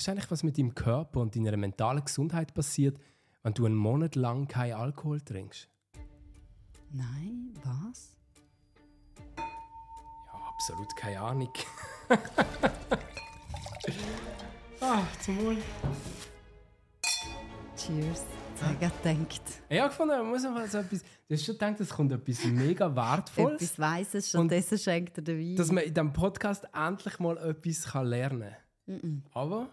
Weißt du eigentlich, was mit deinem Körper und deiner mentalen Gesundheit passiert, wenn du einen Monat lang keinen Alkohol trinkst? Nein, was? Ja, absolut keine Ahnung. ah, zum Wohl. Cheers. Habe ich gerade gedacht. Ja, gefunden, man muss einfach so etwas. Du hast schon gedacht, es kommt etwas mega Wertvolles. Etwas Weißes, stattdessen schenkt er den Wein. dass man in diesem Podcast endlich mal etwas kann lernen kann. Aber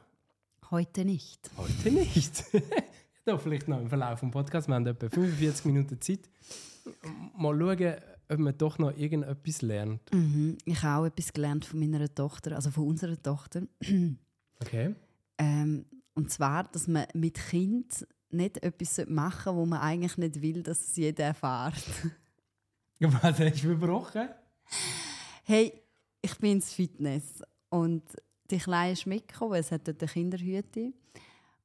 Heute nicht. heute nicht. ja, vielleicht noch im Verlauf des Podcasts. Wir haben etwa 45 Minuten Zeit. Mal schauen, ob man doch noch irgendetwas lernt. Mhm. Ich habe auch etwas gelernt von meiner Tochter, also von unserer Tochter. Okay. Ähm, und zwar, dass man mit Kind nicht etwas machen sollte, wo man eigentlich nicht will, dass es jeder erfährt. Was hast du verbrochen? Hey, ich bin ins Fitness und die Kleine ist mitgekommen, es hat dort eine Kinderhütte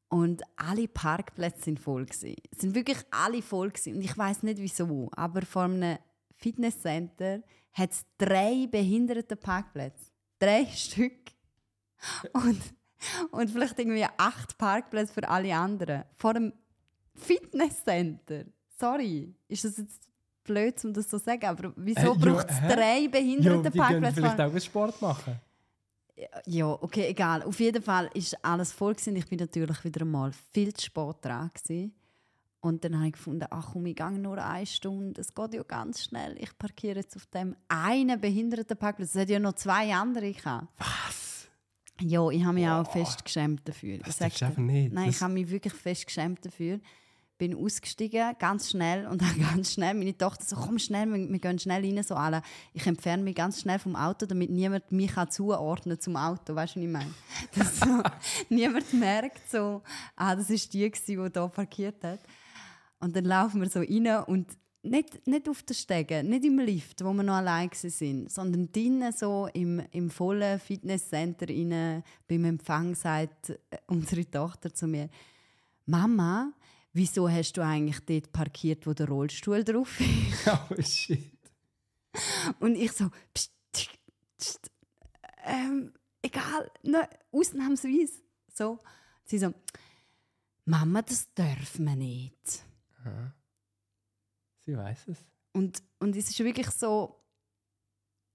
und alle Parkplätze sind voll gewesen. Es sind wirklich alle voll gewesen. und ich weiß nicht wieso, aber vor einem Fitnesscenter hat es drei behinderte Parkplätze, drei Stück und, und vielleicht irgendwie acht Parkplätze für alle anderen vor dem Fitnesscenter. Sorry, ist das jetzt blöd, um das so zu sagen, aber wieso Äh, braucht es hä? drei behinderte die gehen Parkplätze? vielleicht vor- auch Sport machen. Ja, okay, egal. Auf jeden Fall ist alles voll gewesen. Ich bin natürlich wieder einmal viel zu spät dran gewesen. Und dann habe ich gefunden, ach komm, ich gehe nur eine Stunde, es geht ja ganz schnell. Ich parkiere jetzt auf dem einen behinderten Parkplatz. Es hat ja noch zwei andere gehabt. Was? Ja, ich habe mich auch fest geschämt dafür. Das Ich sag darfst du dir. einfach nicht. Nein, Das- ich habe mich wirklich fest geschämt dafür. Bin ausgestiegen, ganz schnell und dann ganz schnell meine Tochter so, komm schnell, wir, wir gehen schnell rein, so alle. Ich entferne mich ganz schnell vom Auto, damit niemand mich kann zuordnen zum Auto, weißt du, was ich meine? Dass so, niemand merkt so, ah, das ist die, gewesen, die hier parkiert hat. Und dann laufen wir so rein und nicht, nicht auf den Stegen, nicht im Lift, wo wir noch allein sind, sondern drinnen so im, im vollen Fitnesscenter rein, beim Empfang sagt äh, unsere Tochter zu mir, Mama, wieso hast du eigentlich dort parkiert, wo der Rollstuhl drauf ist? Oh shit. Und ich so, pst, pst, pst, ähm, egal, ne, ausnahmsweise. So. Sie so, Mama, das dürfen wir nicht. Sie weiß es. Und, und es ist wirklich so,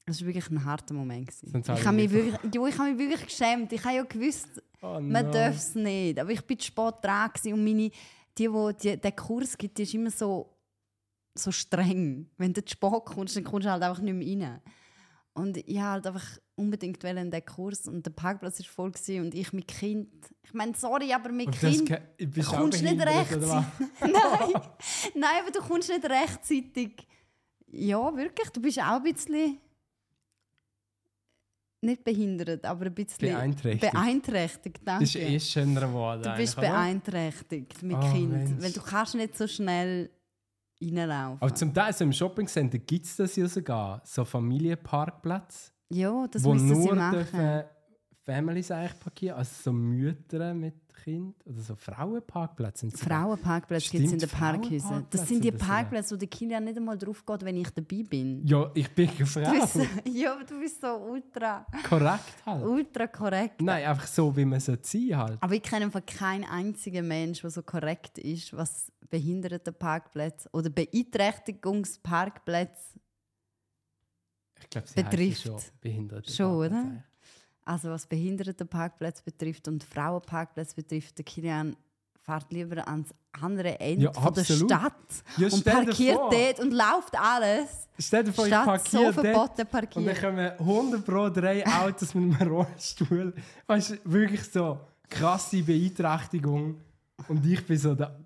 es war wirklich ein harter Moment. Ich habe mich, wirklich, ja, ich habe mich wirklich geschämt. Ich habe ja gewusst, Oh man no. darf es nicht. Aber ich bin zu spät dran und meine, die, die, die den Kurs gibt, die ist immer so, so streng. Wenn du zu spät kommst, dann kommst du halt einfach nicht mehr rein. Und ich halt einfach unbedingt in den Kurs und der Parkplatz war voll gewesen und ich mit Kind. Ich meine, sorry, aber mit Und Kind kommst nicht rechtzeitig. Nein, nein, aber du kommst nicht rechtzeitig. Ja, wirklich, du bist auch ein bisschen nicht behindert, aber ein bisschen Beeinträchtigt. beeinträchtigt danke. Das ist eh schöner geworden. Du bist oder? beeinträchtigt mit Oh, Kind. Mensch. Weil du kannst nicht so schnell reinlaufen. Aber zum Teil so im Shoppingcenter gibt es das ja sogar. So Familienparkplätze, ja, das wo müssen sie machen. Families eigentlich parkieren. Also so Mütter mit Kind oder so Frauenparkplätze. Frauenparkplätze gibt es in den Parkhäusern. Das sind die Parkplätze, wo der Kind ja nicht einmal drauf geht, wenn ich dabei bin. Ja, ich bin eine Frau. Du bist, ja, aber du bist so ultra, Korrekt halt. ultra korrekt. Nein, einfach so, wie man es sein halt. Aber ich kenne einfach keinen einzigen Mensch, der so korrekt ist, was Behindertenparkplätze oder Beeinträchtigungsparkplätze, Ich glaube, sie Betrifft. schon. Schon, oder? Also was Behindertenparkplätze betrifft und Frauenparkplätze betrifft, der Kilian fährt lieber ans andere Ende Ja, von der. Stadt Ja, und parkiert dort und läuft alles. Stell dir vor, ich parkiere so verboten dort und dann parkieren. kommen 100 pro drei Autos mit einem Rollstuhl. Weißt du, wirklich so krasse Beeinträchtigung. Und ich bin so der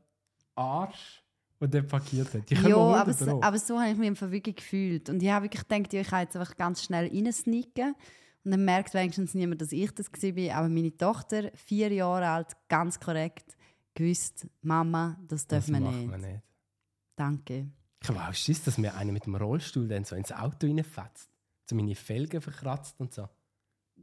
Arsch, der dort parkiert hat. Ja, 100 aber, so, aber so habe ich mich einfach wirklich gefühlt. Und ich habe wirklich gedacht, ich kann jetzt einfach ganz schnell reinsneaken. Und dann merkt wenigstens niemand, dass ich das war. Aber meine Tochter, vier Jahre alt, ganz korrekt, gewusst, Mama, das dürfen wir nicht. man nicht. Danke. Ich habe auch Schiss, dass mir einer mit dem Rollstuhl dann so ins Auto reinfetzt. So meine Felgen verkratzt und so.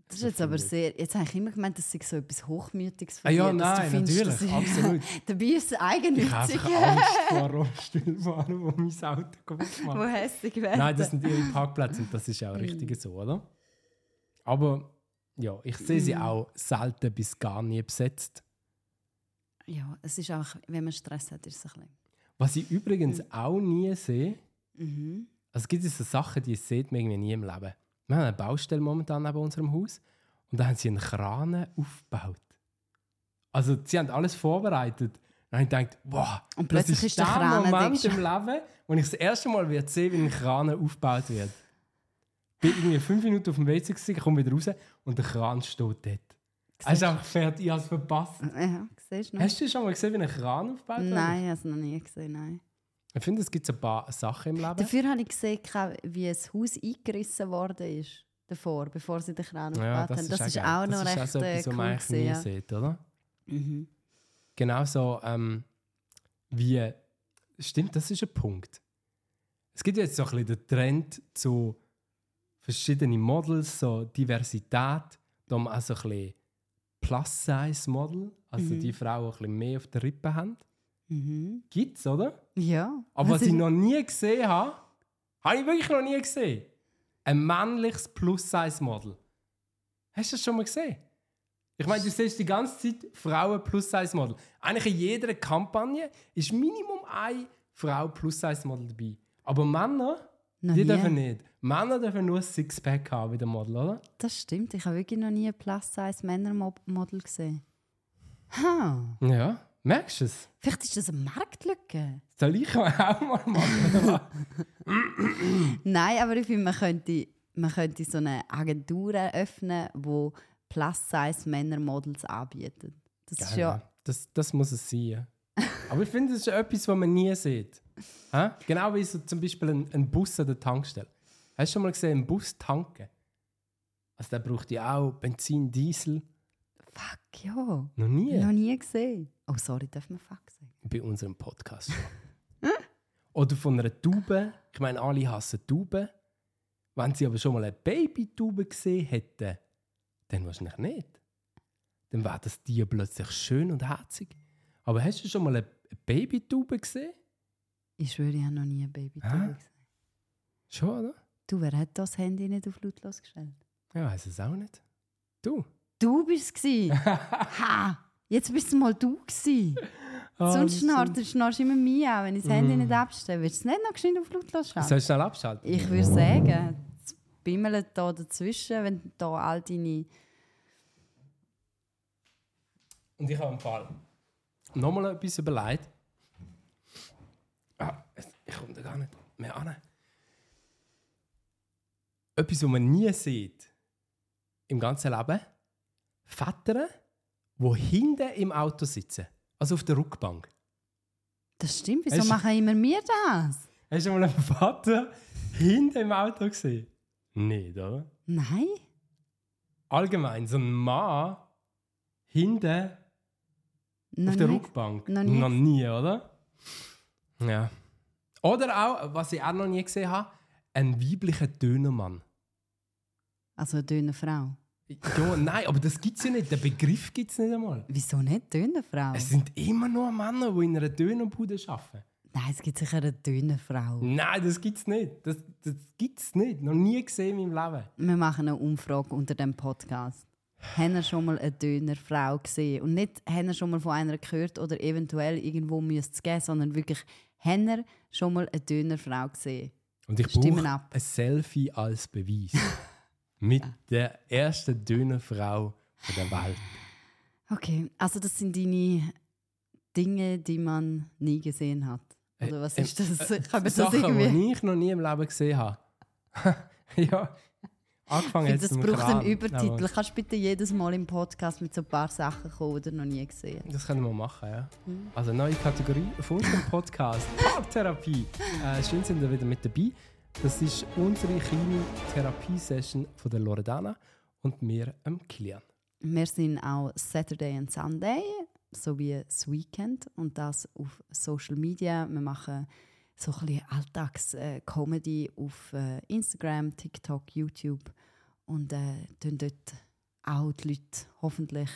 Das ist jetzt aber sehr. Jetzt habe ich immer gemeint, das sei so etwas Hochmütiges von Ah ja, dir, dass du nein, findest, natürlich, ist- absolut. Dabei ist es Ich habe eigennützig, Angst vor Rollstuhlfahrern, die mein Auto kaputt wo machen. hässlich werden. Nein, das sind ihre Parkplätze und das ist auch richtig so, oder? Aber ja, ich sehe sie Mhm. auch selten bis gar nie besetzt. Ja, es ist auch, wenn man Stress hat, ist es ein bisschen. Was ich übrigens auch nie sehe, Mhm. also es gibt so Sachen, die sieht man irgendwie nie im Leben. Wir haben eine Baustelle momentan neben unserem Haus und da haben sie einen Kran aufgebaut. Also sie haben alles vorbereitet. Dann habe ich gedacht, wow, Und plötzlich das ist ist der der Moment im Leben, wo ich das erste Mal wird sehen, wie ein Kran aufgebaut wird. Ich bin irgendwie fünf Minuten auf dem WC, gewesen, ich komme wieder raus und der Kran steht dort. Er ist einfach fertig, ich habe es verpasst. Ja, siehst du noch? Hast du schon mal gesehen, wie ein Kran aufgebaut wird? Nein, ich habe es noch nie gesehen, nein. Ich finde, es gibt ein paar Sachen im Leben. Dafür habe ich gesehen, wie das Haus eingerissen worden ist. Davor, bevor sie den Kran Ja, aufgebaut haben. Das ist auch das noch ist recht auch so äh, etwas, was man cool eigentlich nie ja. sieht, oder? Mhm. Genauso ähm, wie. Stimmt, das ist ein Punkt. Es gibt jetzt so ein bisschen den Trend zu verschiedenen Models, so Diversität. Da man auch so ein bisschen Plus-Size-Model, also Mhm. die Frauen, die ein bisschen mehr auf der Rippe haben. Mhm. Gibt's, oder? Ja. Aber was ist- ich noch nie gesehen habe, habe ich wirklich noch nie gesehen. Ein männliches Plus-Size-Model. Hast du das schon mal gesehen? Ich meine, du siehst die ganze Zeit Frauen Plus-Size-Model. Eigentlich in jeder Kampagne ist Minimum eine Frau Plus-Size-Model dabei. Aber Männer, Noch die nie. dürfen nicht. Männer dürfen nur ein Sixpack haben wie der Model, oder? Das stimmt. Ich habe wirklich noch nie ein Plus-Size-Männer-Model gesehen. Ha. Ja, merkst du es? Vielleicht ist das eine Marktlücke. Soll ich auch mal machen? Nein, aber ich finde, man könnte, man könnte so eine Agentur eröffnen, die Plus-Size-Männer-Models anbietet. Das ist Geil, ja... ja. Das, das muss es sein. Aber ich finde, das ist etwas, was man nie sieht. Hä? Genau wie so zum Beispiel ein, ein Bus an der Tankstelle. Hast du schon mal gesehen, einen Bus tanken? Also der braucht ja auch Benzin, Diesel. Fuck, ja. Noch nie. Noch nie gesehen. Oh, sorry, darf man fuck sagen? Bei unserem Podcast schon. Oder von einer Taube. Ich meine, alle hassen Tauben. Wenn sie aber schon mal eine Babytaube gesehen hätten, dann wahrscheinlich nicht. Dann wäre das Tier plötzlich schön und herzig. Aber hast du schon mal eine Babytaube gesehen? Ich schwöre, ich habe noch nie ein Baby Hä? gesehen. Schon, oder? Du, wer hat das Handy nicht auf lautlos gestellt? Ja, weiß es auch nicht. Du. Du bist es. ha! Jetzt bist du mal du gewesen. Ah, Sonst schnarrt, stimmt. du schnarrst immer mir an, wenn ich das Handy Mm. nicht abstelle. Willst du es nicht noch geschwind auf lautlos schalten? Soll ich schnell abschalten? Ich würde sagen, es bimmelt da dazwischen, wenn da all deine... Und ich habe im Fall nochmal etwas überlegt. Ich komme da gar nicht mehr an. Etwas, was man nie sieht im ganzen Leben. Väter, die hinten im Auto sitzen. Also auf der Rückbank. Das stimmt, wieso Hast machen immer wir das? Hast du mal einen Vater hinten im Auto gesehen? Nicht, oder? Nein? Allgemein, so ein Mann hinten Noch auf der nicht. Rückbank. Noch nie. Noch nie, oder? Ja. Oder auch, was ich auch noch nie gesehen habe, ein weiblicher Dönermann. Also eine dünne Frau. Ja, nein, aber das gibt es ja nicht. Den Begriff gibt es nicht einmal. Wieso nicht dünne Frau? Es sind immer nur Männer, die in einer Dönerbude arbeiten. Nein, es gibt sicher eine dünne Frau. Nein, das gibt es nicht. Das, das gibt es nicht. Noch nie gesehen in meinem Leben. Wir machen eine Umfrage unter dem Podcast. Haben ihr schon mal eine Dönerfrau gesehen? Und nicht, haben ihr schon mal von einer gehört oder eventuell irgendwo müsste es geben, sondern wirklich, haben ihr schon mal eine Dönerfrau gesehen? Und ich brauche ein Selfie als Beweis. Mit der ersten Dönerfrau der Welt. Okay, also das sind deine Dinge, die man nie gesehen hat. Oder was Äh, ist das? äh, Kann man das Sachen, irgendwie... die ich noch nie im Leben gesehen habe. ja, angefangen jetzt das dem braucht einen. Übertitel. Aber Kannst du bitte jedes Mal im Podcast mit so ein paar Sachen kommen, die du noch nie gesehen? Das können wir machen, ja. Mhm. Also neue Kategorie von unserem Podcast, Paartherapie. Äh, schön sind ihr wieder mit dabei. Das ist unsere kleine Therapiesession von der Loredana und mir, ähm, Kilian. Wir sind auch Saturday und Sunday, sowie das Weekend und das auf Social Media. Wir machen so ein bisschen Alltags-Comedy auf äh, Instagram, TikTok, YouTube und äh, dort auch die Leute hoffentlich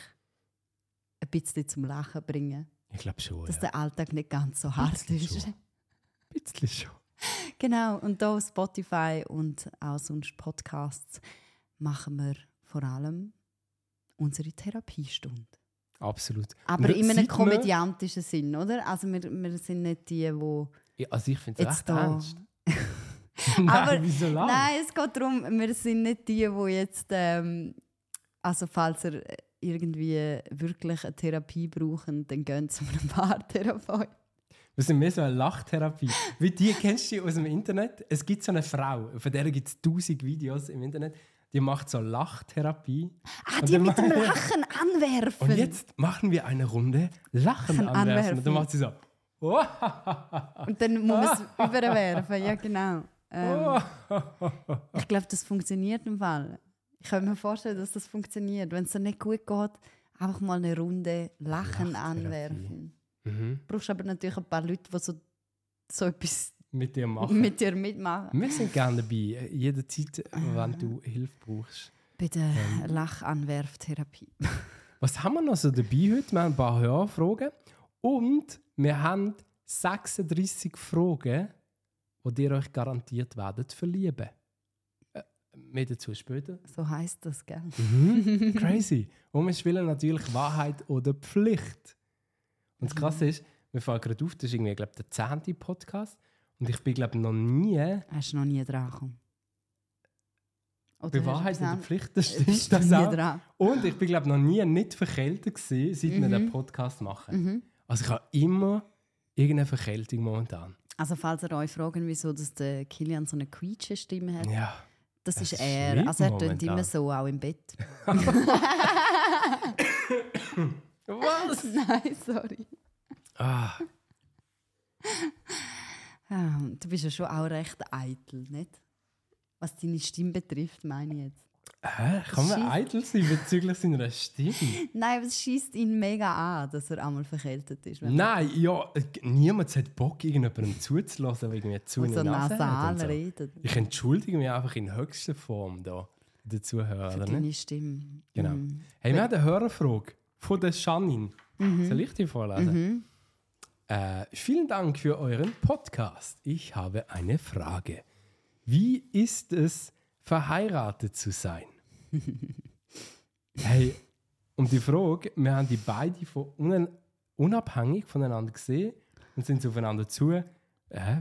ein bisschen zum Lachen bringen, Ich glaube schon, dass ja. der Alltag nicht ganz so hart ist. schon. Ein bisschen schon. Genau, und hier auf Spotify und auch sonst Podcasts machen wir vor allem unsere Therapiestunde. Absolut. Aber in einem komödiantischen Sinn, oder? Also wir, wir sind nicht die, die... Ja, Also ich finde es recht da- ernst. Nein, Aber- wieso lang? Nein, es geht darum, wir sind nicht die, die jetzt... Ähm, also falls ihr irgendwie wirklich eine Therapie brauchen, dann gehen zu einem Paartherapeut. Wir sind mehr so eine Lachtherapie. Wie die kennst du aus dem Internet? Es gibt so eine Frau, von der gibt es tausend Videos im Internet, die macht so Lachtherapie. Ah, die mit dem Lachen anwerfen. Und jetzt machen wir eine Runde Lachen Lachen anwerfen. Und dann anwerfen. macht sie so. Und dann muss man es überwerfen, ja genau. Ähm, ich glaube, das funktioniert im Fall. Ich kann mir vorstellen, dass das funktioniert. Wenn es dir nicht gut geht, einfach mal eine Runde Lachen anwerfen. Mhm. Du brauchst aber natürlich ein paar Leute, die so, so etwas Mit dir machen. mit dir mitmachen. Wir sind gerne dabei. Jederzeit, wenn du Hilfe brauchst. Bei der Ähm. Lachanwerftherapie. Was haben wir noch so dabei heute? Wir haben ein paar Hörfragen. Und wir haben 36 Fragen, die ihr euch garantiert werdet verlieben. Äh, mehr dazu später. So heißt das, gell? Mhm. Crazy. Und wir spielen natürlich Wahrheit oder Pflicht. Und das Krasse ist, wir fahren gerade auf, das ist irgendwie, glaube der zehnte Podcast. Und ich bin, glaube noch nie Hast du noch nie dran gekommen? Oder bei Wahrheit oder Pflicht, das Bist stimmt das auch. dran? Und ich bin, glaube noch nie nicht verkältet gewesen, seit wir den Podcast machen. Mhm. Also ich habe immer irgendeine Verkältung momentan. Also falls ihr euch fragt, wieso dass der Kilian so eine quietsche Stimme hat, Ja. das, Das ist er. Also er tönt immer so, auch im Bett. Was? Nein, sorry. Ah, Ah, du bist ja schon auch recht eitel, nicht? Was deine Stimme betrifft, meine ich jetzt. Hä? Kann man eitel sein bezüglich seiner Stimme? Nein, aber es schießt ihn mega an, dass er einmal verkältet ist. Nein, ja, niemand hat Bock, irgendjemandem zuzulassen, der irgendwie zu man in so der Nase nasal so. redet. Ich entschuldige mich einfach in höchster Form da, der Zuhörer, Für oder nicht? deine Stimme. Genau. Mhm. Hey, wir haben eine Hörerfrage von der Janine. Soll ich die vorlesen? Mhm. Äh, vielen Dank für euren Podcast. Ich habe eine Frage. Wie ist es, verheiratet zu sein? hey, um die Frage, wir haben die beide von un unabhängig voneinander gesehen und sind aufeinander zu. Äh,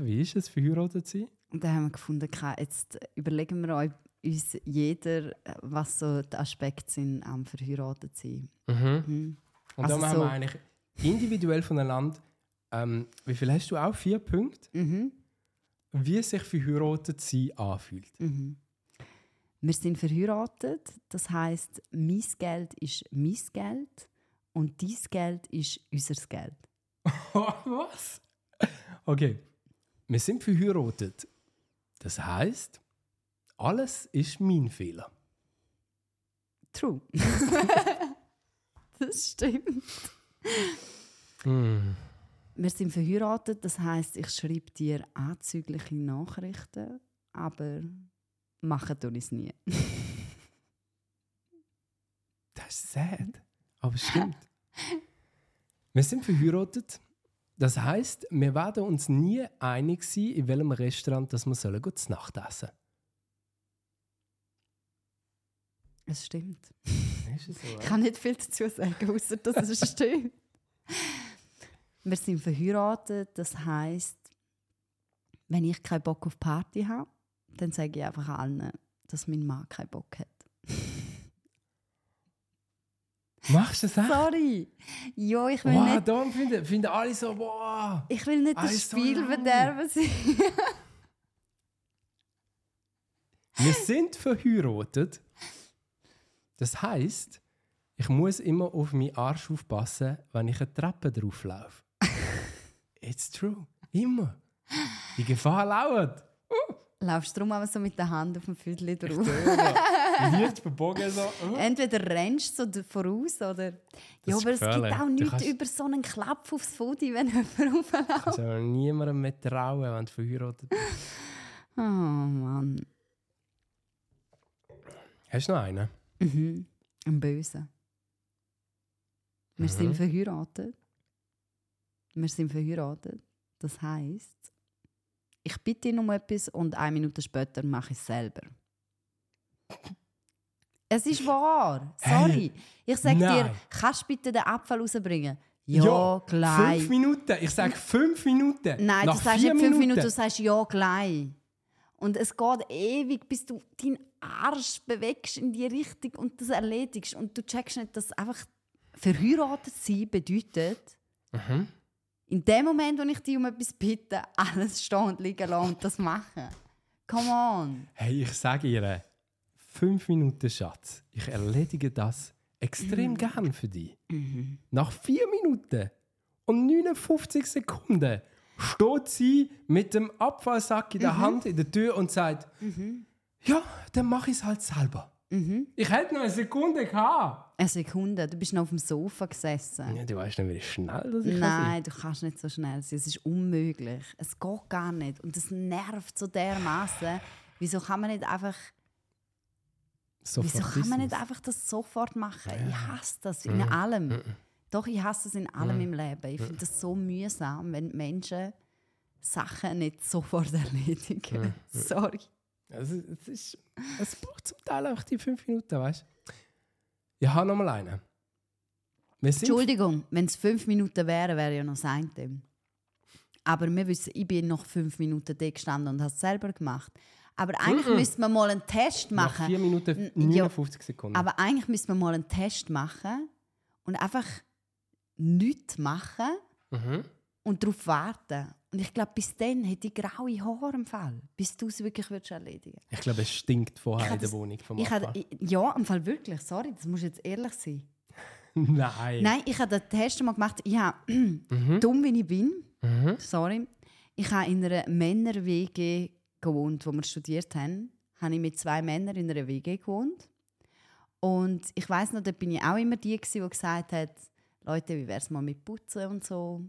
wie ist es, verheiratet zu sein? Und dann haben wir gefunden, okay, jetzt überlegen wir euch- uns jeder, was so die Aspekte sind am verheiratet sein. Mhm. Und Also dann haben so- wir eigentlich individuell voneinander, ähm, wie viel hast du auch? Vier Punkte? Mhm. Wie sich verheiratet sein anfühlt. Mhm. Wir sind verheiratet, das heißt, mein Geld ist mein Geld und dein Geld ist unser Geld. Was? Okay, wir sind verheiratet. Das heißt, alles ist mein Fehler. True. das stimmt. Mm. Wir sind verheiratet, das heißt, ich schreibe dir anzügliche Nachrichten, aber machen tue ich es nie. Das ist sad. Aber es stimmt. wir sind verheiratet. Das heißt, wir werden uns nie einig sein, in welchem Restaurant das wir sollen gut Nacht essen. Es stimmt. Ist es so? Ich kann nicht viel dazu sagen, außer dass es stimmt. Wir sind verheiratet, das heißt, wenn ich keinen Bock auf Party habe, dann sage ich einfach allen, dass mein Mann keinen Bock hat. Machst du das echt? Sorry. Ja, ich will Wow, nicht, darum finden, finden alle so, wow. ich will nicht das so Spiel lang. verderben sein. Wir sind verheiratet. Das heißt, ich muss immer auf meinen Arsch aufpassen, wenn ich eine Treppe drauflaufe. It's true. Immer. Die Gefahr lauert. Laufst du drum aber so mit der Hand auf dem Viertel drauf? Leicht verbogen so. Oh. Entweder rennst du so voraus oder. Ja, aber es gibt auch nichts über so einen Klapp aufs Foto, wenn jemand raufläuft. Aber niemandem mehr trauen, wenn du verheiratet bist. Oh Mann. Hast du noch einen? Mhm. Ein Böse. Wir Mhm. sind verheiratet. Wir sind verheiratet. Das heisst, ich bitte ihn um etwas und eine Minute später mache ich es selber. Es ist wahr. Sorry. Ich sag dir, kannst du bitte den Abfall rausbringen? Ja, gleich. Fünf Minuten. Ich sage fünf Minuten. Nein, Nach du sagst nicht fünf Minuten, Minuten du sagst ja gleich. Und es geht ewig, bis du deinen Arsch bewegst in die Richtung und das erledigst. Und du checkst nicht, dass einfach verheiratet sein bedeutet, Mhm. In dem Moment, wo ich dich um etwas bitte, alles stehen und liegen lassen und das machen. Come on. Hey, ich sage ihr, fünf Minuten, Schatz. Ich erledige das Mhm. extrem gern für dich. Nach vier Minuten und 59 Sekunden steht sie mit dem Abfallsack in Mhm. der Hand in der Tür und sagt, ja, dann mache ich es halt selber. Mhm. Ich hätte noch eine Sekunde gehabt. Eine Sekunde, du bist noch auf dem Sofa gesessen. Ja, du weißt nicht, wie schnell das kann Nein, du kannst nicht so schnell sein. Es ist unmöglich. Es geht gar nicht. Und es nervt so dermaßen. Wieso kann man nicht einfach, sein. wieso kann man Sofort nicht einfach das sofort machen? Ich hasse das in allem. Doch, ich hasse es in allem im Leben. Ich finde das so mühsam, wenn Menschen Sachen nicht sofort erledigen. Sorry. Also, es, ist, es braucht zum Teil auch die fünf Minuten, weißt du? Ich habe noch mal einen. Sind Entschuldigung, wenn es fünf Minuten wären, wäre ja noch das eine. Aber wir wissen, ich bin noch fünf Minuten da gestanden und habe es selber gemacht. Aber eigentlich müsste man mal einen Test nach machen. vier Minuten N- ja. 59 Sekunden. Aber eigentlich müsste man mal einen Test machen und einfach nichts machen Mhm. und darauf warten. Und ich glaube, bis dann hätte ich graue Haare im Fall, bis du es wirklich würdest erledigen Ich glaube, es stinkt vorher in der Wohnung vom ich hatte, Ja, im Fall wirklich, sorry, das muss jetzt ehrlich sein. Nein. Nein, ich habe den Test mal gemacht. Ich habe, Mhm. dumm wie ich bin, sorry, ich habe in einer Männer-WG gewohnt, wo wir studiert haben. Habe ich mit zwei Männern in einer WG gewohnt. Und ich weiß noch, da bin ich auch immer die, gewesen, die gesagt hat, Leute, wie wäre es mal mit Putzen und so.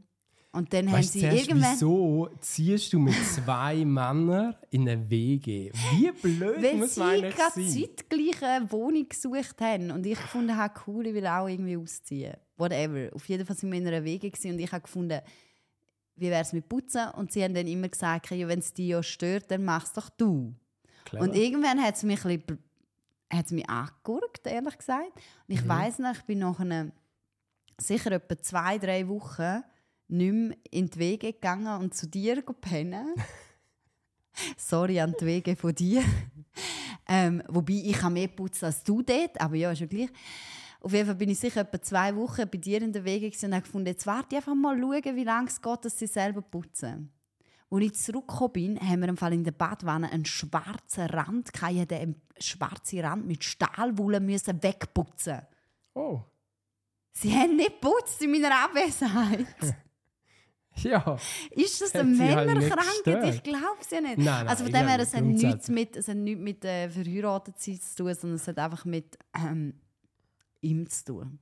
Und dann haben Weißt du sie zuerst, irgendwann... wieso ziehst du mit zwei Männern in eine WG? Wie blöd Weil muss sie man eigentlich gerade sein? zeitgleich eine Wohnung gesucht haben und ich gefunden habe, cool, ich will auch irgendwie ausziehen. Whatever. Auf jeden Fall sind wir in einer Wege gewesen und ich habe gefunden, wie wäre es mit Putzen? Und sie haben dann immer gesagt, ja, wenn es dich ja stört, dann mach es doch du. Clever. Und irgendwann hat es mich, ein bl- hat's mich angeguckt, ehrlich gesagt. Und ich weiss noch, ich bin nach einer, sicher etwa zwei, drei Wochen nicht mehr in die Wege gegangen und zu dir pennen. Sorry an die Wege von dir. ähm, wobei ich habe mehr putzt als du dort, aber ja, ist ja gleich. Auf jeden Fall bin ich sicher etwa zwei Wochen bei dir in der Wege und habe gefunden, jetzt warte ich einfach mal schauen, wie lange es geht, dass sie selber putzen. Als ich zurückgekommen bin, haben wir im Fall in der Badwanne einen schwarzen Rand gehabt. Ich musste den schwarzen Rand mit Stahlwolle müssen wegputzen. Oh. Sie haben nicht geputzt in meiner Abwesenheit. Ja. Ist das eine halt Männerkrankheit? ich glaube es ja nicht. Nein, nein, also von dem her, es hat nichts mit, es hat nichts mit äh, verheiratet sein zu tun, sondern es hat einfach mit ähm, ihm zu tun.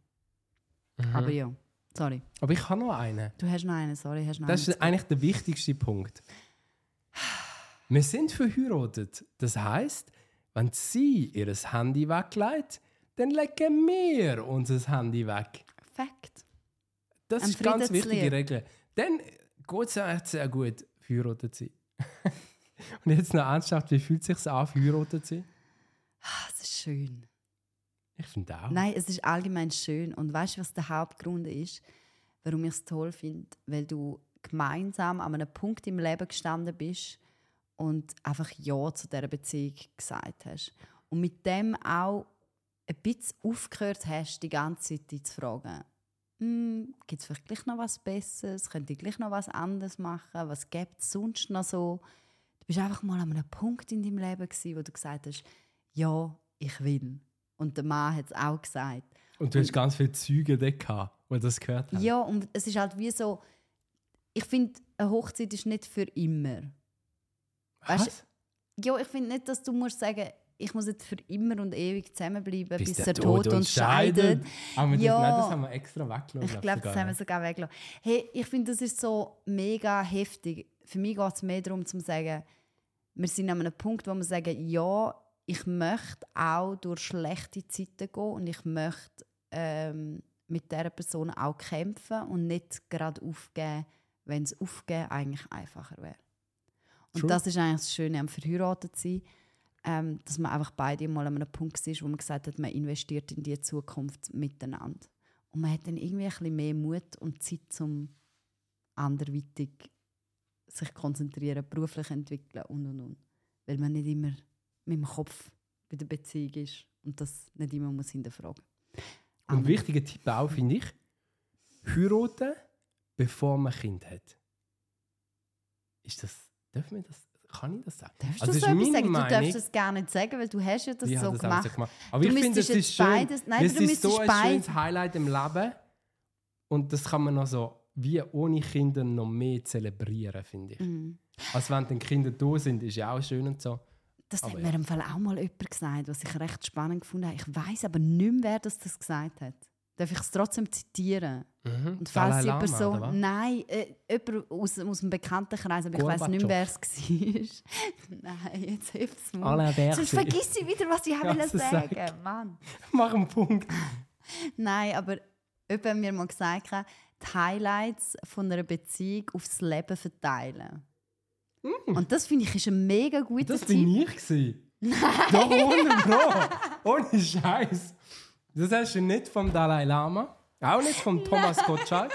Mhm. Aber ja, sorry. Aber ich habe noch einen. Du hast noch einen, sorry, hast noch Das ist eigentlich der wichtigste Punkt. Wir sind verheiratet. Das heißt, wenn sie ihr Handy weglegt, dann legen wir unser Handy weg. Fakt. Das Ein ist eine ganz wichtige. Regel. Dann geht es echt sehr gut, verheiratet zu sein. Und jetzt noch ernsthaft, wie fühlt es sich an, verheiratet zu sein? Ah, Es ist schön. Ich finde auch. Nein, es ist allgemein schön. Und weißt du, was der Hauptgrund ist, warum ich es toll finde? Weil du gemeinsam an einem Punkt im Leben gestanden bist und einfach Ja zu dieser Beziehung gesagt hast. Und mit dem auch ein bisschen aufgehört hast, die ganze Zeit dich zu fragen, hm, gibt es vielleicht gleich noch was Besseres? Könnte ich gleich noch was anderes machen? Was gibt es sonst noch so? Du bist einfach mal an einem Punkt in deinem Leben, gewesen, wo du gesagt hast, ja, ich will. Und der Mann hat es auch gesagt. Und du hast ganz viele Züge gehabt, die das gehört haben. Ja, und es ist halt wie so, ich finde, eine Hochzeit ist nicht für immer. weißt Was? Ja, ich finde nicht, dass du musst sagen, ich muss jetzt für immer und ewig zusammenbleiben, bis, der der Tod uns scheidet. Aber das, Ja. nein, das haben wir extra weggelassen. Ich glaube, das haben wir sogar weggelassen. Hey, ich finde, das ist so mega heftig. Für mich geht es mehr darum, zu sagen, wir sind an einem Punkt, wo wir sagen, ja, ich möchte auch durch schlechte Zeiten gehen und ich möchte ähm, mit dieser Person auch kämpfen und nicht gerade aufgeben, wenn es aufgeben eigentlich einfacher wäre. Und True. das ist eigentlich das Schöne am verheiratet sein. Ähm, dass man einfach beide mal an einem Punkt ist, wo man gesagt hat, man investiert in die Zukunft miteinander. Und man hat dann irgendwie ein bisschen mehr Mut und Zeit, um anderweitig sich konzentrieren, beruflich entwickeln und und und. Weil man nicht immer mit dem Kopf bei der Beziehung ist und das nicht immer muss hinterfragen Und ein wichtiger Tipp auch, finde ich, heiraten, bevor man Kind hat. Ist das, darf man das, kann ich das sagen? Darfst Also du das so ist etwas sagen? Du darfst Meinung. das gar nicht sagen, weil du hast ja das Ich so das gemacht. so gemacht. Aber Du ich finde, es ist schön. beides- nein, du ist so ein schönes Highlight im Leben. Und das kann man noch so wie ohne Kinder noch mehr zelebrieren, finde ich. Mhm. Als wenn dann Kinder da sind, ist ja auch schön und so. Das Aber hat ja. mir im Fall auch mal jemand gesagt, was ich recht spannend gefunden habe. Ich weiß aber nicht mehr, wer das, das gesagt hat. Darf ich es trotzdem zitieren? Mhm. Und falls Dalai jemand so. Nein, äh, jemand aus, aus dem Bekanntenkreis, aber ich weiß nicht mehr, wer es war. Nein, jetzt hilft es mir. Sonst vergiss ich wieder, was ich das sagen sag. Mann. Mach einen Punkt. Nein, aber jemand hat mir mal gesagt, die Highlights von einer Beziehung aufs Leben verteilen. Und das finde ich ist ein mega guter Das Tipp. bin ich. Gewesen. Doch, ohne Bro. Ohne Scheiß. Das hast du nicht vom Dalai Lama. Auch nicht vom Thomas Gottschalk.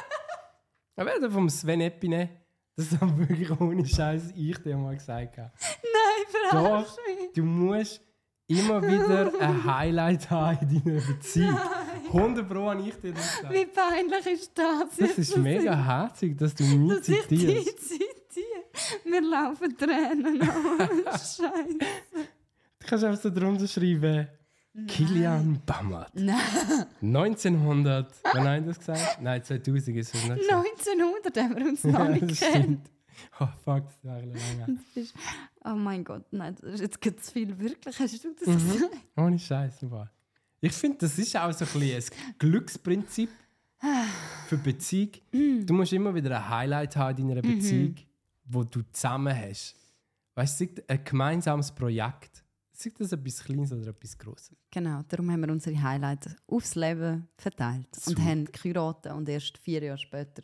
Aber weder vom Sven Epine. Das ist wirklich ohne Scheiß ich dir mal gesagt habe. Nein, verarsch mich. du musst immer wieder ein Highlight haben in deiner Beziehung. 100 Pro habe ich dir das gesagt. Wie peinlich ist das? Das ist mega herzig, dass du mich dass ich zitierst. zitiere. Mir laufen Tränen. Oh, Scheiße. Du kannst einfach so drunter schreiben. Kilian Bammert. Nein, 1900. Wann habe ich das gesagt? Nein, 2000 ist es nicht. gesagt. 1900 haben wir uns noch Ja, nicht kennt. stimmt. Oh fuck, das war lange. Oh mein Gott, nein, das ist jetzt geht zu viel. Wirklich, hast du das Mhm. gesagt? Ohne Scheiß. Ich finde, das ist auch so ein, bisschen ein Glücksprinzip für Beziehung. Du musst immer wieder ein Highlight haben in deiner Beziehung, wo du zusammen hast. Weißt du, ein gemeinsames Projekt. Sei das etwas Kleines oder etwas Grosses. Genau, darum haben wir unsere Highlights aufs Leben verteilt. Super. Und haben geheiratet und erst vier Jahre später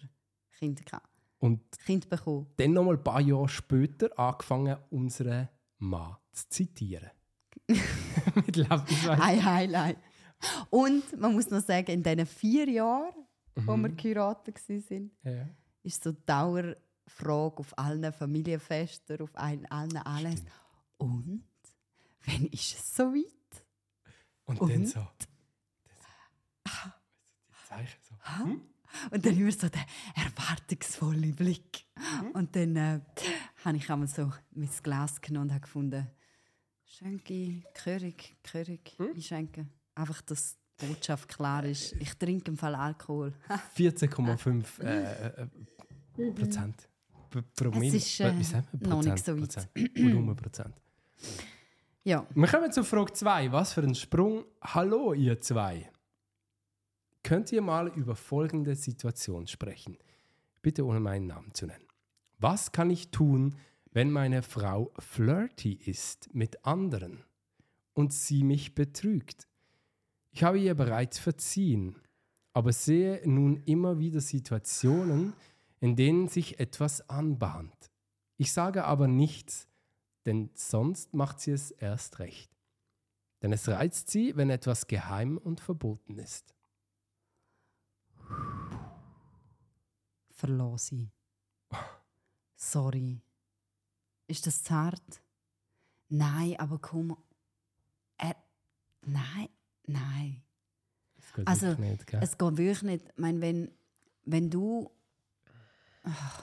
Kinder gehabt. Und Kind bekommen. dann noch mal ein paar Jahre später angefangen, unseren Mann zu zitieren. Mit Lebensweise. Ein Highlight. Und man muss noch sagen, in diesen vier Jahren, wo wir geheiratet waren, Ja. ist so Dauerfrage auf allen Familienfesten, auf allen, allen Anlässen. Und wann ist es so weit? Und, Und? dann so. Das, die Zeichen so. Hm? Und dann immer so der erwartungsvolle Blick. Mhm. Und dann äh, habe ich einmal so mein Glas genommen und habe gefunden, Schenke, Körig, Körig, Hm? einschenken. Einfach, dass die Botschaft klar ist. Ich trinke im Fall Alkohol. 14,5 äh, äh, Prozent. P- Promille. Es ist, äh, wir? noch nicht Prozent, so weit. Prozent. Volumenprozent. Ja, Wir kommen zu Frage 2. Was für ein Sprung. Hallo, ihr zwei. Könnt ihr mal über folgende Situation sprechen? Bitte ohne meinen Namen zu nennen. Was kann ich tun, wenn meine Frau flirty ist mit anderen und sie mich betrügt? Ich habe ihr bereits verziehen, aber sehe nun immer wieder Situationen, in denen sich etwas anbahnt. Ich sage aber nichts, denn sonst macht sie es erst recht. Denn es reizt sie, wenn etwas geheim und verboten ist. verlasse sie. Sorry. Ist das zart? Nein, aber komm. Er, nein, nein. Geht Also, nicht? Es geht wirklich nicht. Ich meine, wenn, wenn du. Ach.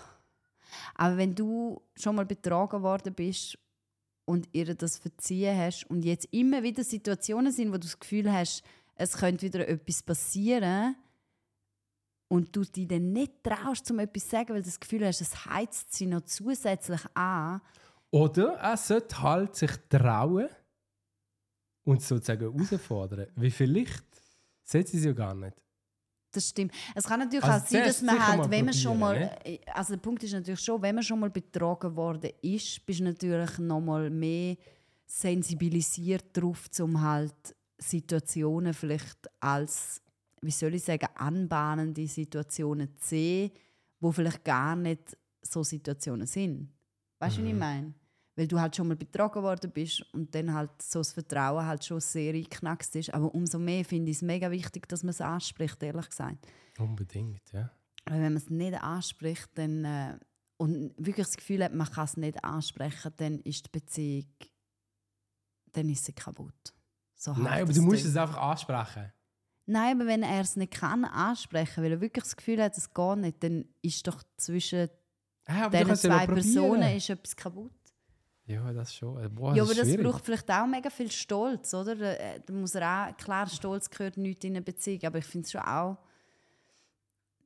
Aber wenn du schon mal betrogen worden bist und ihr das verziehen hast und jetzt immer wieder Situationen sind, wo du das Gefühl hast, es könnte wieder etwas passieren und du dich dann nicht traust, um etwas zu sagen, weil du das Gefühl hast, es heizt sie noch zusätzlich an. Oder er sollte halt sich trauen und sozusagen herausfordern. Wie vielleicht sollte sie es ja gar nicht. Das stimmt. Es kann natürlich Also auch sein, dass man halt, wenn man schon mal, äh, also der Punkt ist natürlich schon, wenn man schon mal betrogen worden ist, bist du natürlich noch mal mehr sensibilisiert darauf, um halt Situationen vielleicht als, wie soll ich sagen, anbahnende Situationen zu sehen, wo vielleicht gar nicht so Situationen sind. Weißt du, was ich Mhm. meine? Weil du halt schon mal betrogen worden bist und dann halt so das Vertrauen halt schon sehr eingeknackst ist. Aber umso mehr finde ich es mega wichtig, dass man es anspricht, ehrlich gesagt. Unbedingt, ja. Weil wenn man es nicht anspricht dann, äh, und wirklich das Gefühl hat, man kann es nicht ansprechen, dann ist die Beziehung dann ist sie kaputt. So Nein, aber du musst es einfach ansprechen. Nein, aber wenn er es nicht kann ansprechen, weil er wirklich das Gefühl hat, es geht nicht, dann ist doch zwischen Ja, diesen zwei. Personen ist etwas kaputt. Ja, das schon. Äh, Boah, ja, das aber das schwierig. braucht vielleicht auch mega viel Stolz, oder? Da, äh, da muss er auch, klar, Stolz gehört nicht in eine Beziehung, aber ich finde es schon auch,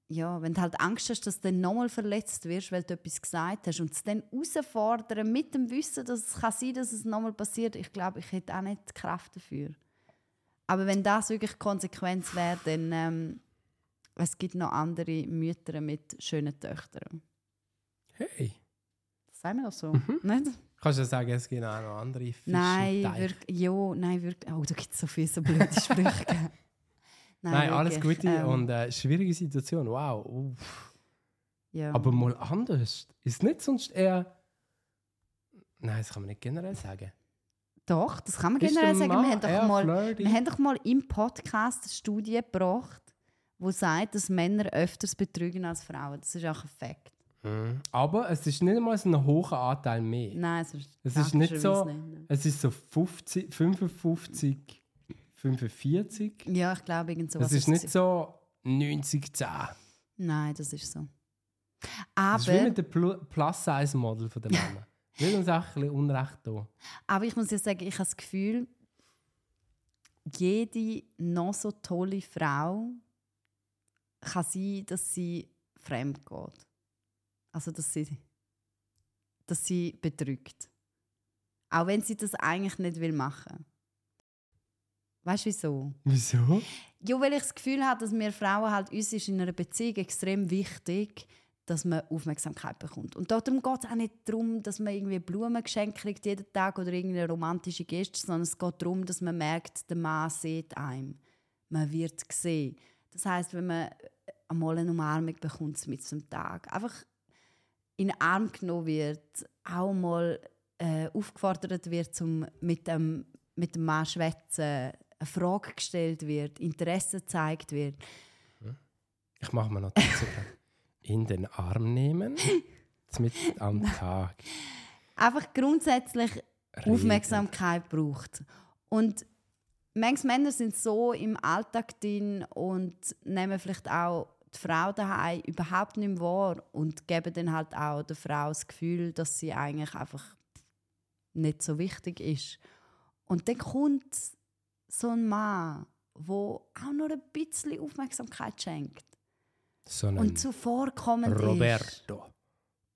ja, wenn du halt Angst hast, dass du dann nochmal verletzt wirst, weil du etwas gesagt hast und es dann herausfordern mit dem Wissen, dass es kann sein dass es nochmal passiert, ich glaube, ich hätte auch nicht die Kraft dafür. Aber wenn das wirklich Konsequenz wäre, dann ähm, es gibt noch andere Mütter mit schönen Töchtern. Hey, Das sagen wir doch so, Mhm. nicht? Kannst du sagen, es gibt auch noch andere Fische Nein, wirklich, ja, nein, wirklich. Oh, da gibt es so viele so blöde Sprüche. gell? Nein, alles Gute ähm, und äh, schwierige Situation. Wow. Uff. ja. Aber mal anders. Ist nicht sonst eher. Nein, das kann man nicht generell sagen. Doch, das kann man Ist generell sagen. Wir haben, doch mal, flirty? wir haben doch mal im Podcast eine Studie gebracht, die sagt, dass Männer öfters betrügen als Frauen. Das ist auch ein Fakt. Mhm. Aber es ist nicht einmal so ein hoher Anteil mehr. Nein, es ist, Es ist nicht so- nicht. Es ist so 50, 55, 45. Ja, ich glaube, irgend sowas. Es ist nicht so 90, 10. Nein, das ist so. Das ist wie Aber, mit dem Plu- Plus-Size-Model der Männer. Will uns auch ein bisschen Unrecht tun. aber ich muss ja sagen, ich habe das Gefühl, jede noch so tolle Frau kann sein, dass sie fremd geht. Also, dass sie, dass sie betrügt. Auch wenn sie das eigentlich nicht will machen. Weißt du wieso? Wieso? Ja, weil ich das Gefühl habe, dass wir Frauen halt uns ist in einer Beziehung extrem wichtig, dass man Aufmerksamkeit bekommt. Und darum geht es auch nicht darum, dass man irgendwie Blumen geschenkt kriegt jeden Tag oder irgendeine romantische Geste, sondern es geht darum, dass man merkt, der Mann sieht einem. Man wird gesehen. Das heißt, wenn man einmal eine Umarmung bekommt mit zum Tag, einfach in den Arm genommen wird, auch mal äh, aufgefordert wird, zum mit dem, mit dem Mann zu schwätzen, eine Frage gestellt wird, Interesse gezeigt wird. Ich mache mir Notizen. In den Arm nehmen, mit am Tag. Einfach grundsätzlich Reden. Aufmerksamkeit braucht. Und manche Männer sind so im Alltag drin und nehmen vielleicht auch die Frau daheim überhaupt nicht mehr wahr und geben dann halt auch der Frau das Gefühl, dass sie eigentlich einfach nicht so wichtig ist. Und dann kommt so ein Mann, wo auch nur ein bisschen Aufmerksamkeit schenkt So und zuvorkommend ist. Roberto.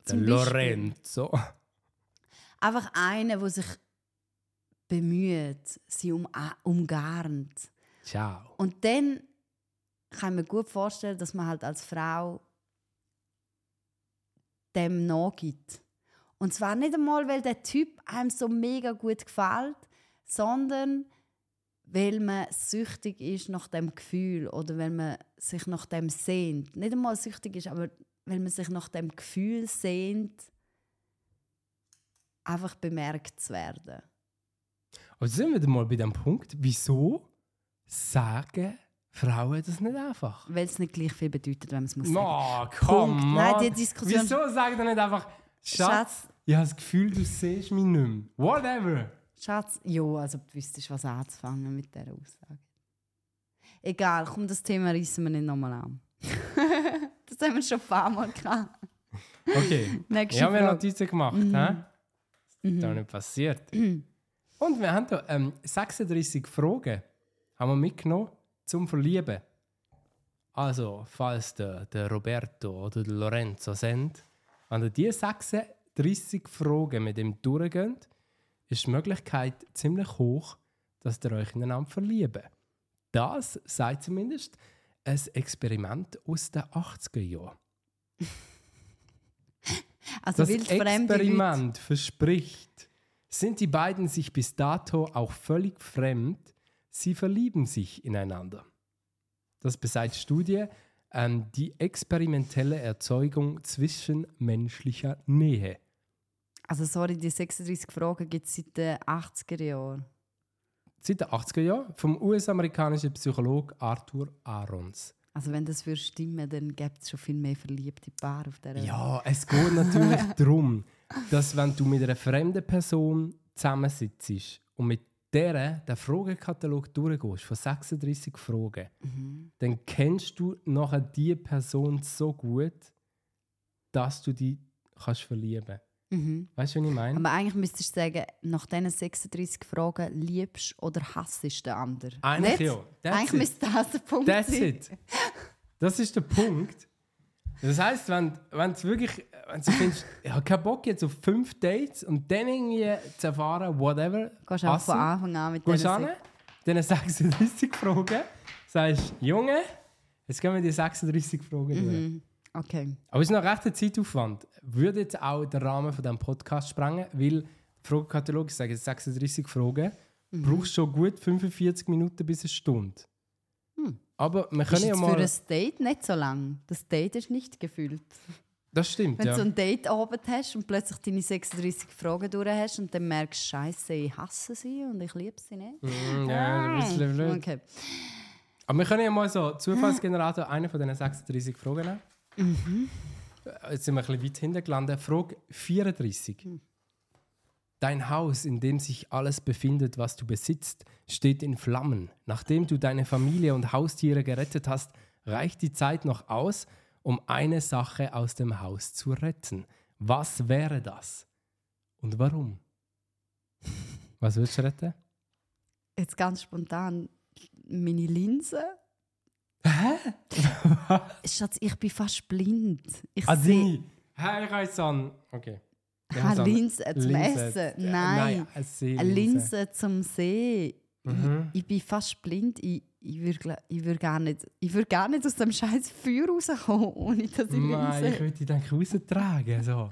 Zum Beispiel. Lorenzo. Einfach einer, der sich bemüht, sie um, umgarnt. Ciao. Und dann kann mir gut vorstellen, dass man halt als Frau dem nachgibt. Und zwar nicht einmal, weil der Typ einem so mega gut gefällt, sondern weil man süchtig ist nach dem Gefühl oder weil man sich nach dem sehnt. Nicht einmal süchtig ist, aber weil man sich nach dem Gefühl sehnt, einfach bemerkt zu werden. Und sind wir mal bei dem Punkt, wieso sagen Frauen das nicht einfach? Weil es nicht gleich viel bedeutet, wenn man es muss sagen. No, komm, Punkt. Nein, die Diskussion- Wieso sagen die nicht einfach, Schatz, Schatz. ich habe das Gefühl, du siehst mich nicht mehr. Whatever. Schatz, ja, also du wüsstest, was anzufangen mit dieser Aussage. Egal, komm, das Thema reissen wir nicht nochmal an. das haben wir schon ein paar Mal gehabt. Okay, Nächste ich habe mir. Notizen gemacht. hä? Das ist doch nicht passiert. Und wir haben hier ähm, 36 Fragen haben wir mitgenommen zum Verlieben. Also, falls der, der Roberto oder der Lorenzo sind, wenn ihr diese 36 Fragen mit ihm durchgeht, ist die Möglichkeit ziemlich hoch, dass ihr euch ineinander verlieben. Das sagt zumindest ein Experiment aus den 80er Jahren. Also Das. Experiment verspricht, sind die beiden sich bis dato auch völlig fremd, sie verlieben sich ineinander. Das besagt Studie ähm, die experimentelle Erzeugung zwischenmenschlicher Nähe. Also sorry, die 36 Fragen gibt es seit den 80er Jahren. Seit den 80er Jahren vom US-amerikanischen Psychologen Arthur Arons. Also wenn das würde stimmen, dann gibt es schon viel mehr verliebte Paare auf dieser Ja, es geht natürlich darum, dass wenn du mit einer fremden Person zusammensitzt und mit der den Fragenkatalog durchgehst, von 36 Fragen, Mhm. dann kennst du nachher die Person so gut, dass du die kannst verlieben. Mhm. Weißt du, was ich meine? Aber eigentlich müsstest du sagen, nach diesen 36 Fragen liebst oder hassest den anderen. Eigentlich Nicht? ja. That's Eigentlich it. müsste das der Punkt That's sein. it. Das ist der Punkt. Das heisst, wenn, du wirklich wenn du findest, ich habe keinen Bock jetzt auf fünf Dates und dann irgendwie zu erfahren, whatever, Gehst auch von Anfang an mit gehst an, dann 36 Fragen, sagst, Junge, jetzt gehen wir die 36 Fragen durch. Mhm. Okay. Aber es ist noch recht ein Zeitaufwand. Würde jetzt auch den Rahmen von diesem Podcast sprengen, weil Fragenkatalog, ich sage jetzt 36 Fragen, Mhm. brauchst schon gut 45 Minuten bis eine Stunde. Hm. Aber wir Ist können ja jetzt für mal... ein Date nicht so lang. Das Date ist nicht gefüllt. Das stimmt, Wenn ja. du so ein Date Abend hast und plötzlich deine 36 Fragen durch hast und dann merkst du, Scheiße, ich hasse sie und ich liebe sie nicht. Mm, ja, ein bisschen blöd. Okay. Aber wir können ja mal so Zufallsgenerator eine von diesen 36 Fragen nehmen. Mhm. Jetzt sind wir ein bisschen weit hinten gelandet. Frage 34. Hm. Dein Haus, in dem sich alles befindet, was du besitzt, steht in Flammen. Nachdem du deine Familie und Haustiere gerettet hast, reicht die Zeit noch aus, um eine Sache aus dem Haus zu retten. Was wäre das? Und warum? Was würdest du retten? Jetzt ganz spontan, meine Linse. Hä? Schatz, ich bin fast blind. Ich Ah, sehe. Hä, ich an. Okay. Ich an- Linse zum. Essen. Äh, Nein. eine Seelinse. eine Linse zum Sehen. Mhm. Ich, ich bin fast blind. Ich, ich würde ich würd gar, nicht- ich würd gar nicht aus dem scheiß Feuer rauskommen, ohne dass ich Nein, ich Linse würde dich dann raustragen. So.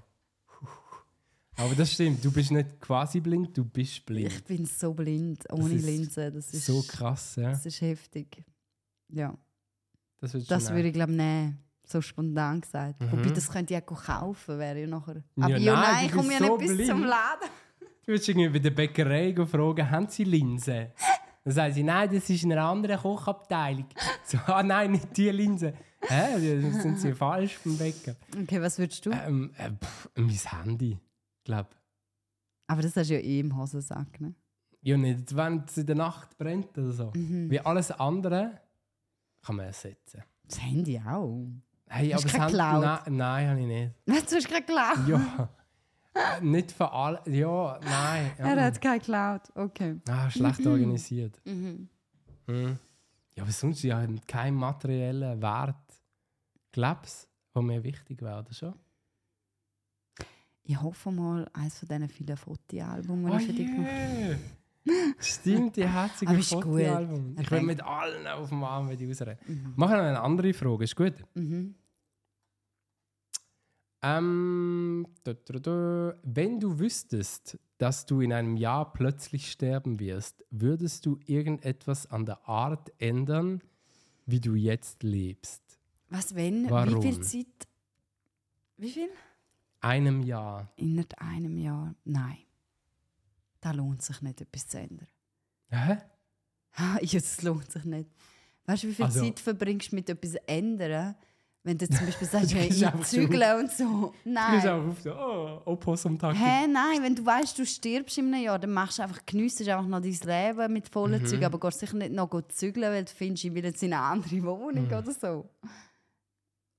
Aber das stimmt, du bist nicht quasi blind, du bist blind. Ich bin so blind, ohne ist Linse. Das ist, so krass, ja. das ist heftig. Ja, Das, das würde ich glaube nehmen. So spontan gesagt. Mhm. Wobei, das könnte ich auch kaufen, wäre ja nachher. Aber ja, nein, nein, ich komme ja so nicht bis zum blind. Laden. Du würdest irgendwie bei der Bäckerei fragen, haben sie Linse? Dann sagen sie, nein, das ist in einer anderen Kochabteilung. So, ah nein, nicht die Linse. Hä, das sind sie falsch vom Bäcker. Okay, was würdest du? Ähm, äh, pff, mein Handy, glaube Aber das hast du ja eh im Hosensack, ne? Ja, nicht, wenn es in der Nacht brennt oder so. Mhm. Wie alles andere kann man ersetzen. Das Handy auch. Hey, Hast du aber Handy, Cloud? nein, nein, habe ich nicht. Was, du hast gerade geklaut? Ja. Äh, nicht für alle. Ja, nein. Er Ja. hat kein Cloud. Okay. Ah, schlecht organisiert. Mhm. Hm. Ja, aber sonst ja kein materiellen Wert. Glaubst du, der mir wichtig wäre, oder schon? Ich hoffe mal, eines von diesen vielen Fotoalben, die Oh ich für dich gemacht habe. Stimmt, die herzige Aber ist gut. Fotoalbum. Ich will mit allen auf dem Arm mit ausreden. Mhm. Machen wir eine andere Frage, ist gut? Mhm. Ähm. Wenn du wüsstest, dass du in einem Jahr plötzlich sterben wirst, würdest du irgendetwas an der Art ändern, wie du jetzt lebst? Was, wenn? Warum? Wie viel Zeit? Wie viel? Einem Jahr. Innerhalb einem Jahr? Nein. Da lohnt sich nicht, etwas zu ändern. Hä? Ja, das lohnt sich nicht. Weißt du, wie viel Also- Zeit verbringst du mit etwas ändern, wenn du zum Beispiel sagst, Du hey, ich einfach zügle und so? Du gehst Nein. auch auf so, oh, Opossum-Taktik. Hä, nein, wenn du weißt, du stirbst in einem Jahr, dann machst du einfach, geniessest einfach noch dein Leben mit vollen Mhm. Zügen, aber gehst sicher nicht noch gut zügeln, weil du findest, ich will jetzt in eine andere Wohnung oder so.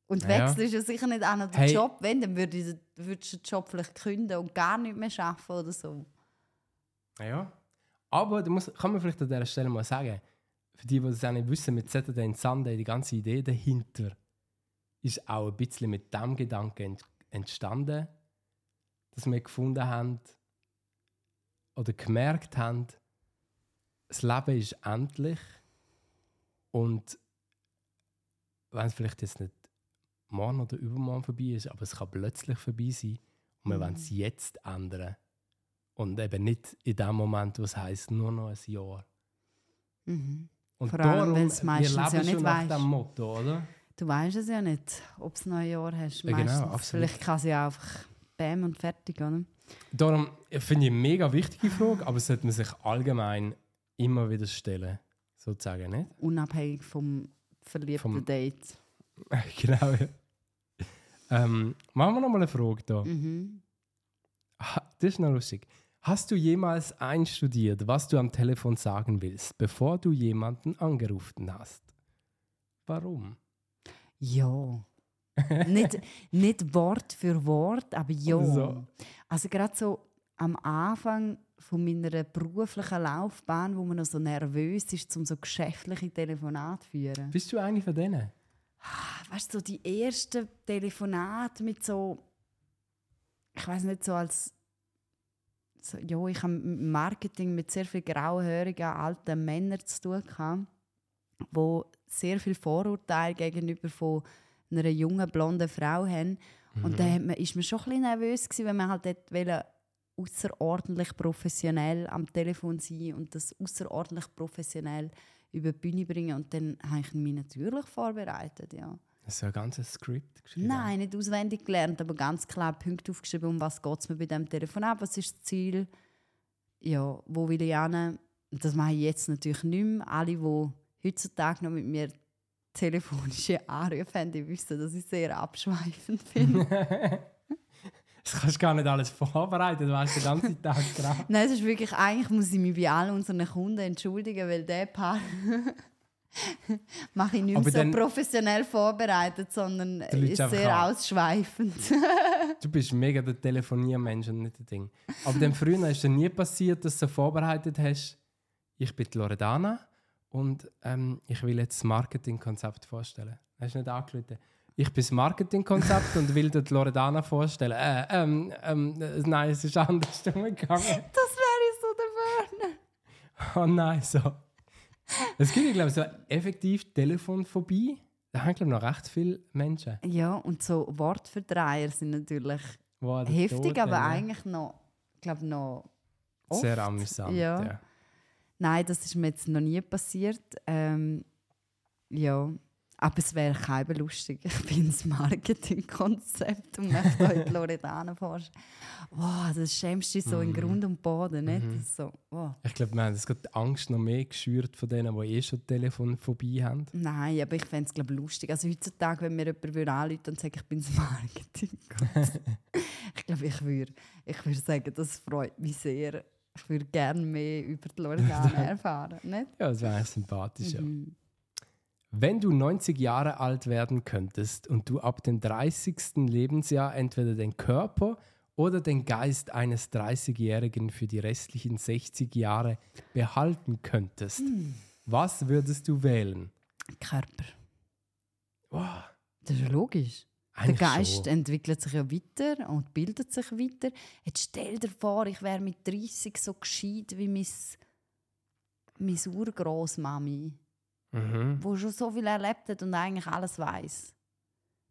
Und Mhm. Ja. wechselst ja sicher nicht auch noch den Hey. Job, wenn, dann würdest du, du den Job vielleicht kündigen und gar nicht mehr arbeiten oder so. Ja. Aber du musst, kann man vielleicht an dieser Stelle mal sagen, für die, die das auch nicht wissen, mit Saturday and Sunday, die ganze Idee dahinter ist auch ein bisschen mit dem Gedanken ent- entstanden, dass wir gefunden haben oder gemerkt haben, das Leben ist endlich und wenn es vielleicht jetzt nicht morgen oder übermorgen vorbei ist, aber es kann plötzlich vorbei sein und wir Mhm. wollen es jetzt ändern. Und eben nicht in dem Moment, wo es heisst, nur noch ein Jahr. Mhm. Und Vor allem, wenn es meistens ja nicht weisst. dem Motto, oder? Du weißt es ja nicht, ob noch ein Jahr hast. Ja, genau, absolut. Vielleicht kann sie ja einfach Bäm und fertig, oder? Darum finde ich eine mega wichtige Frage, aber sollte man sich allgemein immer wieder stellen. Sozusagen, nicht? Unabhängig vom verliebten Vom- Date. genau, ja. Ähm, machen wir nochmal eine Frage da. Mhm. Das ist noch lustig. Hast du jemals einstudiert, was du am Telefon sagen willst, bevor du jemanden angerufen hast? Warum? Ja. nicht, nicht Wort für Wort, aber ja. So. Also gerade so am Anfang von meiner beruflichen Laufbahn, wo man noch so nervös ist, um so geschäftliche Telefonate zu führen. Bist du eigentlich von denen? Weißt du, so die ersten Telefonate mit so, ich weiß nicht, so als, ja, ich habe Marketing mit sehr viel grauhärigen alten Männern zu tun gehabt, wo sehr viel Vorurteile gegenüber von einer jungen blonden Frau haben. Und da man, ist man schon ein bisschen nervös gewesen, wenn man halt dort wollte, außerordentlich professionell am Telefon sein und das außerordentlich professionell über die Bühne bringen. Und dann habe ich mich natürlich vorbereitet, ja. Hast du ein ganzes Skript geschrieben? Nein, nicht auswendig gelernt, aber ganz klar Punkte aufgeschrieben, um was geht es mir bei diesem Telefonat, was ist das Ziel, ja, wo will ich hin. Das mache ich jetzt natürlich nicht mehr. Alle, die heutzutage noch mit mir telefonische Anrufe haben, die wissen, dass ich sehr abschweifend bin. Das kannst du gar nicht alles vorbereiten, du weißt den ganzen Tag dran. Nein, es ist wirklich, eigentlich muss ich mich bei allen unseren Kunden entschuldigen, weil der Paar mache ich nicht mehr so professionell vorbereitet, sondern ist sehr ausschweifend. Du bist mega der Telefoniermensch und nicht der Ding. Aber dann früher ist es nie passiert, dass du vorbereitet hast, ich bin Loredana und ähm, ich will jetzt das Marketingkonzept vorstellen. Hast du nicht angerufen? Ich bin das Marketingkonzept und will dir die Loredana vorstellen. Äh, ähm, ähm, äh, nein, es ist anders umgegangen. Das wäre so der Burner. Oh nein, so. Es gibt, glaube ich, so effektiv Telefonphobie. Da haben, glaube ich, noch recht viele Menschen. Ja, und so Wortverdreier sind natürlich Wow, heftig, Tod, aber ja. eigentlich noch, glaube noch oft. Sehr amüsant. Ja. Ja. Nein, das ist mir jetzt noch nie passiert. Ähm, ja, aber es wäre kein lustig. Ich bin das Marketingkonzept und möchte heute Loredana vorstellen. Wow, das schämst du dich so in Grund und Boden, nicht? Das ist so, wow. Ich glaube, haben das gerade die Angst noch mehr geschürt von denen, die eh schon Telefonphobie haben. Nein, aber ich fände es lustig. Also heutzutage, wenn mir jemand anrufen und sagen, ich bin das Marketing. ich glaube, ich würde ich würd sagen, das freut mich sehr. Ich würde gerne mehr über die Loredana erfahren. Nicht? Ja, das wäre eigentlich sympathisch. Ja. Wenn du 90 Jahre alt werden könntest und du ab dem 30. Lebensjahr entweder den Körper oder den Geist eines 30-Jährigen für die restlichen 60 Jahre behalten könntest, was würdest du wählen? Körper. Wow, Das ist logisch. Der eigentlich Geist schon. entwickelt sich ja weiter und bildet sich weiter. Jetzt stell dir vor, ich wäre mit 30 so gescheit wie meine, meine Urgroßmami, Mhm. die schon so viel erlebt hat und eigentlich alles weiß.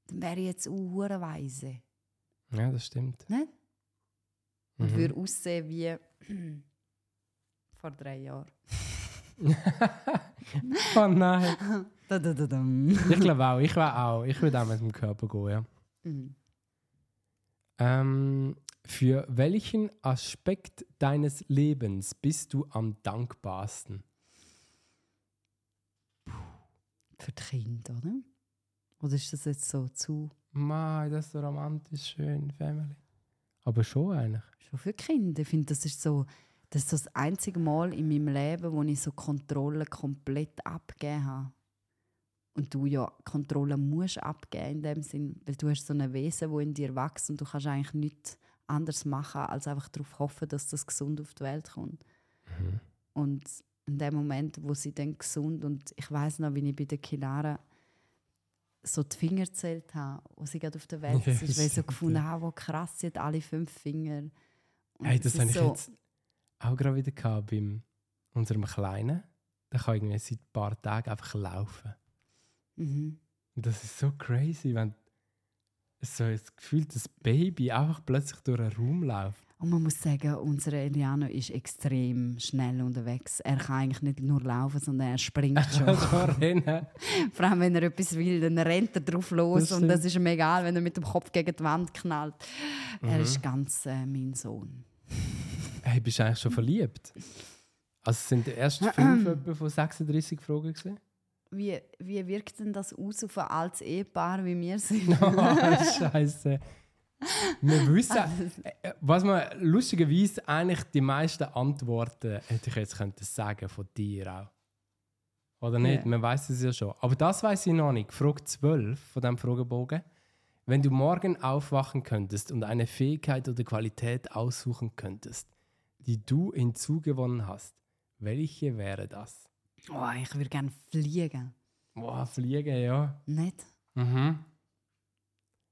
Dann wäre ich jetzt auch weise. Ja, das stimmt. Nicht? Und Mhm. würde aussehen wie vor drei Jahren. oh nein. Da, da, da. Ich glaube auch, ich wäre auch. Ich würde auch mit dem Körper gehen, ja. Mhm. Ähm, für welchen Aspekt deines Lebens bist du am dankbarsten? Für die Kinder, oder? Oder ist das jetzt so zu... Mei, das ist so romantisch, schön, Family. Aber schon eigentlich. Schon für die Kinder. Ich finde, das ist so das, ist so das einzige Mal in meinem Leben, wo ich so Kontrolle komplett abgegeben habe. Und du ja Kontrolle musst abgeben in dem Sinn, weil du hast so ein Wesen, wo in dir wächst und du kannst eigentlich nichts anderes machen, als einfach darauf hoffen, dass das gesund auf die Welt kommt. Mhm. Und in dem Moment, wo sie dann gesund und ich weiß noch, wie ich bei der Kinara so die Finger gezählt habe, wo sie gerade auf der Welt Ja, ist, weil ich so gefunden ja. habe, wo krass, sie hat alle fünf Finger. Und Hey, das habe ich so- jetzt auch gerade wieder gehabt bei unserem Kleinen. Der kann irgendwie seit ein paar Tagen einfach laufen. Mhm. Und das ist so crazy, wenn so das Gefühl, das Baby einfach plötzlich durch einen Raum läuft. Und man muss sagen, unser Eliano ist extrem schnell unterwegs. Er kann eigentlich nicht nur laufen, sondern er springt schon. Also. Vor allem, wenn er etwas will, dann rennt er drauf los. Das und das ist ihm egal, wenn er mit dem Kopf gegen die Wand knallt. Er Mhm. ist ganz äh, mein Sohn. Hey, bist du eigentlich schon verliebt? Also es sind die ersten fünf von 36 Fragen gewesen? Wie, wie wirkt denn das aus auf ein altes Ehepaar, wie wir sind? Oh, Scheiße. Wir wissen, äh, was man lustigerweise eigentlich die meisten Antworten hätte ich jetzt könnte sagen von dir auch. Oder nicht? Ja. Man weiß es ja schon. Aber das weiß ich noch nicht. Frage 12 von diesem Fragebogen. Wenn du morgen aufwachen könntest und eine Fähigkeit oder Qualität aussuchen könntest, die du hinzugewonnen hast, welche wäre das? Oh, ich würde gerne fliegen. Boah, fliegen, ja. Nicht? Mhm.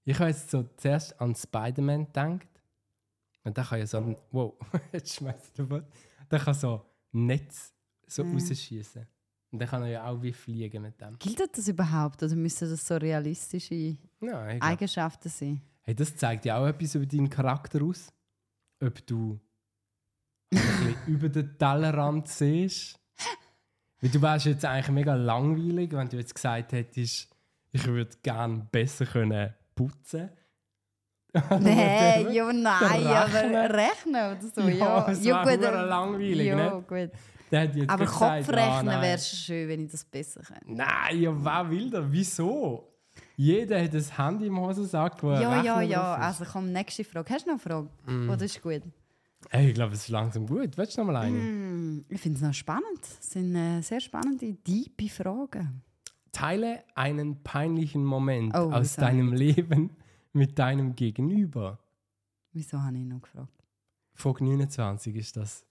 Ich habe jetzt so zuerst an Spider-Man gedacht. Und der kann ja so ein. Wow, jetzt schmeißt du was. Der kann so Netz so Mhm. rausschießen. Und dann kann er ja auch wie fliegen mit dem. Gilt das überhaupt oder müssen das so realistische glaub, Eigenschaften sein? hey, das zeigt ja auch etwas über deinen Charakter aus. Ob du ein bisschen über den Tellerrand siehst. Weil du wärst jetzt eigentlich mega langweilig, wenn du jetzt gesagt hättest, ich würde gerne besser können putzen. Nein, ja, nein, Rechnen. aber rechnen oder so, Ja, ja. es ja, gut, langweilig, ja, ne? gut. Der hat jetzt Aber gesagt, Kopfrechnen ah, wäre schön, wenn ich das besser könnte. Nein, ja, wer will das? Wieso? Jeder hat ein Handy im Hosensack, wo Ja, ja, ja. Also komm, nächste Frage. Hast du noch eine Frage? Mm. Oder ist gut? Hey, ich glaube, es ist langsam gut. Willst du noch mal eine? Hm, ich finde es noch spannend. Das sind äh, sehr spannende, tiefe Fragen. Teile einen peinlichen Moment Oh, aus deinem Leben mit deinem Gegenüber. Wieso habe ich noch gefragt? Folge 29 ist das.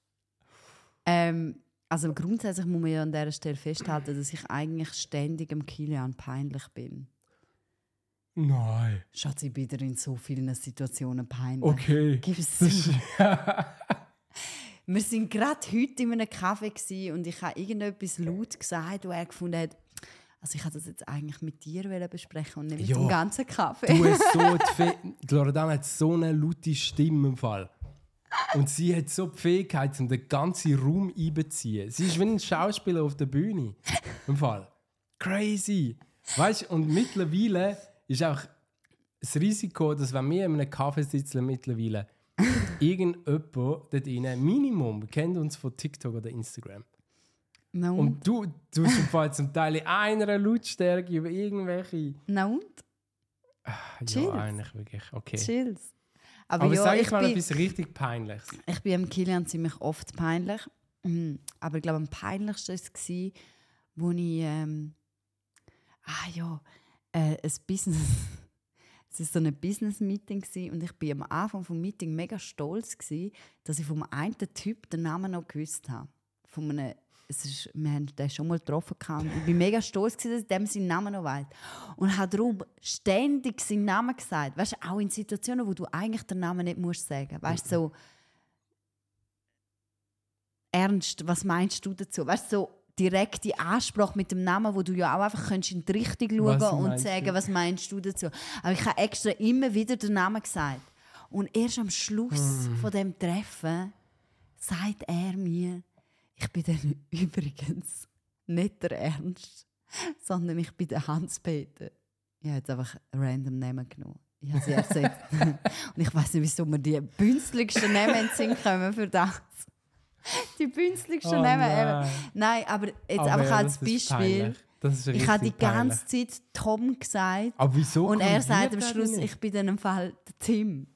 Ähm, also grundsätzlich muss man ja an dieser Stelle festhalten, dass ich eigentlich ständig am Kilian peinlich bin. Nein. Schatz, ich bin dir in so vielen Situationen peinlich. Okay. Gib es Das zu. ist, Wir sind gerade heute in einem Café gsi und ich habe irgendetwas laut gesagt, wo er gefunden hat, also ich wollte das jetzt eigentlich mit dir wollen besprechen und nicht mit Ja. dem ganzen Kaffee. du hast so die Loredana hat so eine laute Stimme im Fall. Und sie hat so die Fähigkeit, um den ganzen Raum einbeziehen. Sie ist wie ein Schauspieler auf der Bühne. Im Fall. Crazy. Weißt du, und mittlerweile ist auch das Risiko, dass wenn wir in einem Kaffee sitzen mittlerweile, irgendjemand dort rein, Minimum, kennt uns von TikTok oder Instagram. Na und? Und du tust im Fall zum Teil in einer Lautstärke über irgendwelche. Na und? Chills. Ja, eigentlich wirklich. Okay. Chills. Aber, Aber ja, sag ich ich, mal bin, etwas richtig Peinliches. ich bin am Kilian ziemlich oft peinlich. Mhm. Aber ich glaube, am peinlichsten war es, wo ich... Ähm, ah ja, äh, ein Business... Es war so ein Business-Meeting und ich bin am Anfang des Meeting mega stolz, gewesen, dass ich vom einen Typ den Namen noch gewusst habe. Von einem, es ist, wir haben den schon mal getroffen. gehabt Ich bin mega stolz, gewesen, dass ich dem seinen Namen noch weiß. Und habe darum ständig seinen Namen gesagt. Weißt du, auch in Situationen, wo du eigentlich den Namen nicht musst sagen. Weißt du, so ernst, was meinst du dazu? Weißt du, so direkte Ansprache mit dem Namen, wo du ja auch einfach könntest in die Richtung schauen und sagen, du? was meinst du dazu? Aber ich habe extra immer wieder den Namen gesagt. Und erst am Schluss Hm. von dem Treffen sagt er mir, ich bin dann übrigens nicht der Ernst, sondern ich bin der Hans-Peter. Ich habe jetzt einfach random Namen genommen. Ich habe sie ersetzt. und ich weiß nicht, wieso mir die bünzligsten Namen in den Sinn kommen für das. Die bünzligsten Oh Namen nein. Nein, aber jetzt Aber einfach ja, als Beispiel. Ich habe die richtig peinlich. ganze Zeit Tom gesagt. Aber wieso? und er sagt am Schluss, ich bin in dem Fall der Tim.